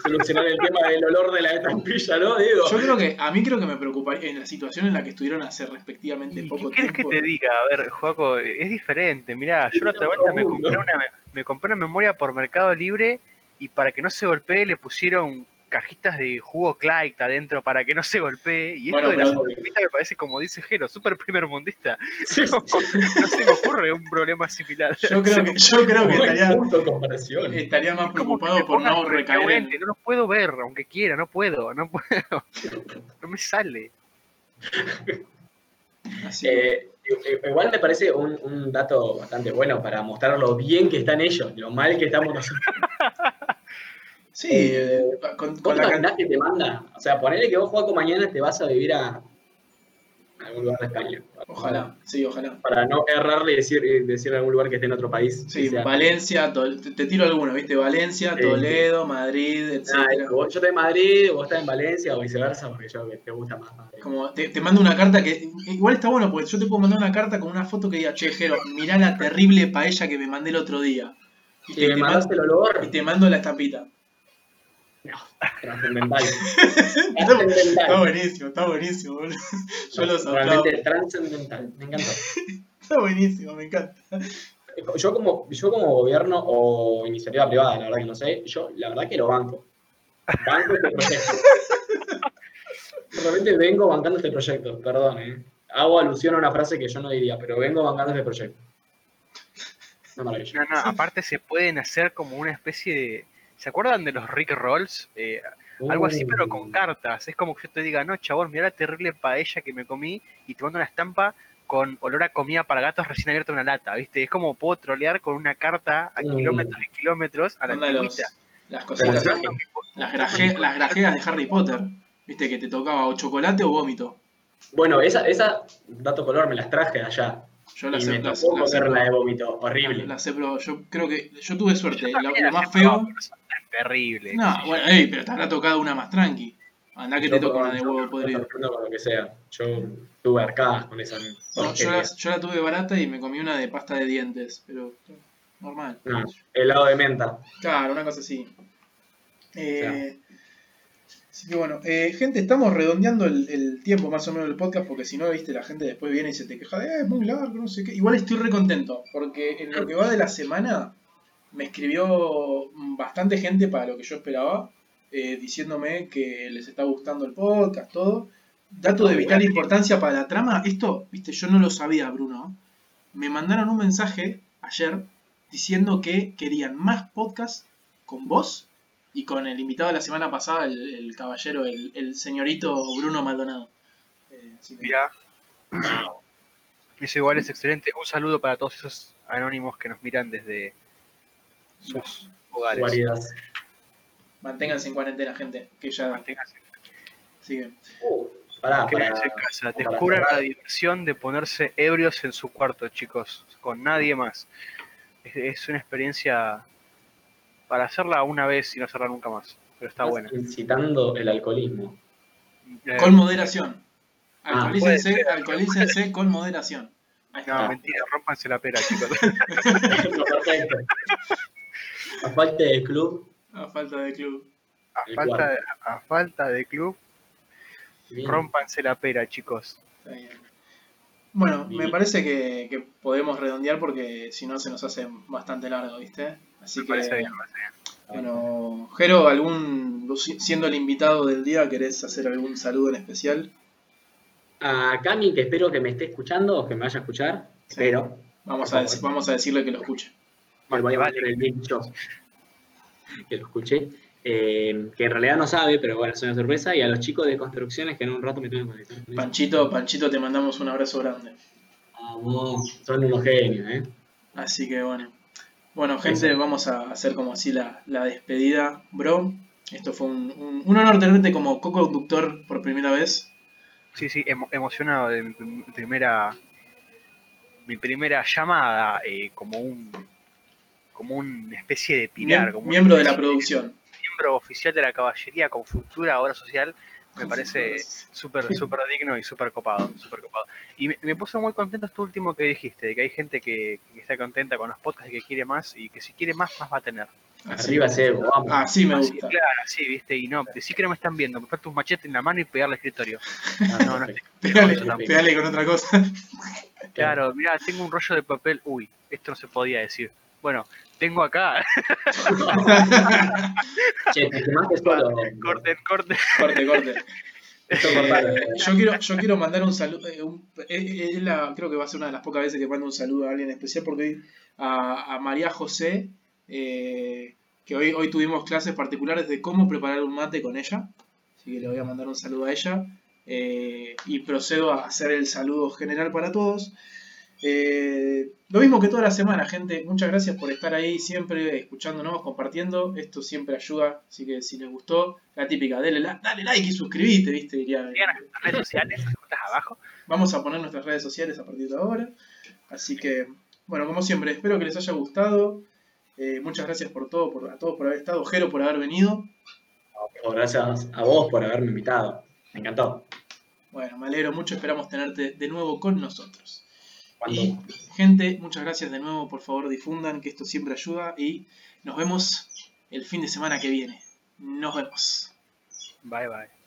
solucionar el tema del olor de la estampilla, ¿no? Digo.
Yo creo que, a mí creo que me preocuparía en la situación en la que estuvieron hace respectivamente
¿Y
poco
¿Qué quieres que
tiempo.
te diga? A ver, Joaco, es diferente. Mirá, yo la otra vuelta me compré, una, me compré una memoria por Mercado Libre y para que no se golpee le pusieron cajitas de jugo Clyde adentro para que no se golpee. Y esto
Bueno,
de la
pero-
me parece, como dice Jero, súper primer mundista.
Sí,
No, no se me ocurre un problema similar.
Yo creo que, yo creo que estaría,
comparación.
estaría más preocupado por no recaer en...
No los puedo ver, aunque quiera, no puedo, no puedo. No me sale.
así.
Eh, i- igual me parece un, un dato bastante bueno para mostrar lo bien que están ellos, lo mal que estamos nosotros.
sí,
eh,
con,
¿Vos
con la
imaginás
can-
que te manda? O sea, ponele que vos, Juaco, mañana te vas a vivir a, a algún lugar de España.
Ojalá, sí, ojalá.
Para no errarle y decir, decir algún lugar que esté en otro país.
Sí,
sea-
Valencia, te, te tiro alguno, ¿viste? Valencia. Toledo, Madrid,
Ah,
etc.
vos- yo estoy en Madrid, vos estás en Valencia o viceversa, porque yo que te gusta más Madrid.
Como te, te mando una carta que. Igual está bueno, porque yo te puedo mandar una carta con una foto que diga, che, Jero, mirá la terrible paella que me mandé el otro día. Y,
Y
te,
me
te
mandaste
mando,
el olor,
y te mando la estampita.
No, trascendental.
Está
trascendental.
buenísimo, está buenísimo, boludo. Yo los aplaudo.
Realmente trascendental, me encantó.
Está buenísimo, me encanta.
Yo como, yo como gobierno o iniciativa privada, la verdad que no sé, yo la verdad que lo banco. Banco este proyecto. Realmente vengo bancando este proyecto, perdón, ¿eh? Hago alusión a una frase que yo no diría, pero vengo bancando este proyecto.
No, no, aparte se pueden hacer como una especie de. ¿Se acuerdan de los Rick Rolls? Eh, algo así, pero con
Uh,
cartas. Es como que yo te diga, no, chabón, mira la terrible paella que me comí y te mando una estampa con olor a comida para gatos recién abierta una lata, ¿viste? Es como puedo trolear con una carta a
Mm.
kilómetros y kilómetros a la antigüita.
las
Pero
cositas,
¿sabes
las, graje- las grajeas de Harry Potter. Viste que te tocaba o chocolate o vómito.
Bueno, esa, esa, dato color, me las traje de allá.
Yo
Y
las
me
he las-
tocó
las he
comer la de vómito, horrible.
Las he probado. Yo creo que yo tuve suerte.
Yo
Lo, lo
las
más feo.
Terribles.
No, bueno, ey, pero te habrá tocado una más tranqui. Andá que te
Yo
toca una de
yo-
huevo podrido.
con lo que sea. Yo tuve arcadas con esa
No, yo, la, yo la tuve barata y me comí una de pasta de dientes, pero normal.
No, helado de menta.
Claro, una cosa así. Eh, Así que bueno, eh, gente, estamos redondeando el, el tiempo más o menos del podcast porque si no, viste, la gente después viene y se te queja de, "Eh, es muy largo, no sé qué. Igual estoy re contento porque en lo que va de la semana me escribió bastante gente para lo que yo esperaba, eh, diciéndome que les está gustando el podcast, todo. Dato de vital importancia para la trama, esto, viste, yo no lo sabía, Bruno. Me mandaron un mensaje ayer diciendo que querían más podcast con vos y con el invitado de la semana pasada, el, el caballero, el, el señorito Bruno Maldonado. Eh, así que-
Mirá. Eso igual es excelente. Un saludo para todos esos anónimos que nos miran desde sus hogares.
Manténganse en cuarentena, gente, que ya
Manténganse
sigue.
Uh, pará,
Quédense en casa. Descubran la diversión de ponerse ebrios en su cuarto, chicos. Con nadie más. Es, es una experiencia para hacerla una vez y no hacerla nunca más. Pero está
Estás
buena.
incitando el alcoholismo.
Eh,
Con moderación.
Ah,
Alcoholícense,
ser.
alcoholícense con moderación. Ahí
no, mentira, rompanse la pera, chicos.
Perfecto. A falta de club,
A falta de club.
A falta, de, a falta de club,
bien.
rompanse la pera, chicos.
Está bien. Bueno, me parece que, que podemos redondear porque si no se nos hace bastante largo, ¿viste? Así
Me
que,
parece bien, me parece bien.
bueno, Jero, algún, siendo el invitado del día, ¿querés hacer algún saludo en especial?
A Cami, que espero que me esté escuchando o que me vaya a escuchar.
Sí.
Espero.
Vamos a, vamos a decirle que lo escuche.
A
Vale,
mandar el yo. Que lo escuché. Eh, que en realidad no sabe, pero bueno, es una sorpresa. Y a los chicos de construcciones que en un rato me tienen que conectar.
Panchito, Panchito, te mandamos un abrazo grande.
Vamos, son unos genios, ¿eh?
Así que bueno. Bueno, gente, vamos a hacer como así la, la despedida, bro. Esto fue un, un- un honor tenerte como co-conductor por primera vez.
Sí, sí, emo- emocionado de mi prim- primera mi primera llamada eh, como un como una especie de pilar,
Miem-
como
miembro de la producción.
miembro oficial de la caballería con futura obra social, me parece súper súper digno y súper copado, súper copado. Y me, me puso muy contento esto último que dijiste, de que hay gente que, que está contenta con los podcasts y que quiere más, y que si quiere más, más va a tener.
Así,
Arriba ese, vamos.
así me
Así,
gusta.
claro, sí, viste, y no, decir que no me están viendo, me falta un machete en la mano y pegarle al escritorio. No, no,
Eso también.
pegale con otra cosa.
Claro, mira, tengo un rollo de papel. Uy, esto no se podía decir. Bueno, tengo acá.
Che, te quemaste solo.
corten, corten.
corte, corte.
Esto
Eh, yo quiero, yo quiero mandar un saludo. eh, un- eh, es la- creo que va a ser una de las pocas veces que mando un saludo a alguien especial porque hoy a, a María José, eh, que hoy, hoy tuvimos clases particulares de cómo preparar un mate con ella. Así que le voy a mandar un saludo a ella. eh, y procedo a hacer el saludo general para todos. Eh, lo mismo que toda la semana, gente. Muchas gracias por estar ahí siempre escuchándonos, compartiendo. Esto siempre ayuda. Así que si les gustó, la típica, dale, la- dale like y suscribite, ¿viste? Diría.
Redes sociales, abajo.
Vamos a poner nuestras redes sociales a partir de ahora. Así que, bueno, como siempre, espero que les haya gustado. Eh, muchas gracias por todo, por, a todos por haber estado. Jero por haber venido.
Gracias a vos por haberme invitado. Me encantó.
Bueno, me alegro mucho. Esperamos tenerte de nuevo con nosotros.
Cuando-
Y, gente, muchas gracias de nuevo. Por favor, difundan que esto siempre ayuda. Y nos vemos el fin de semana que viene. Nos vemos.
Bye, bye.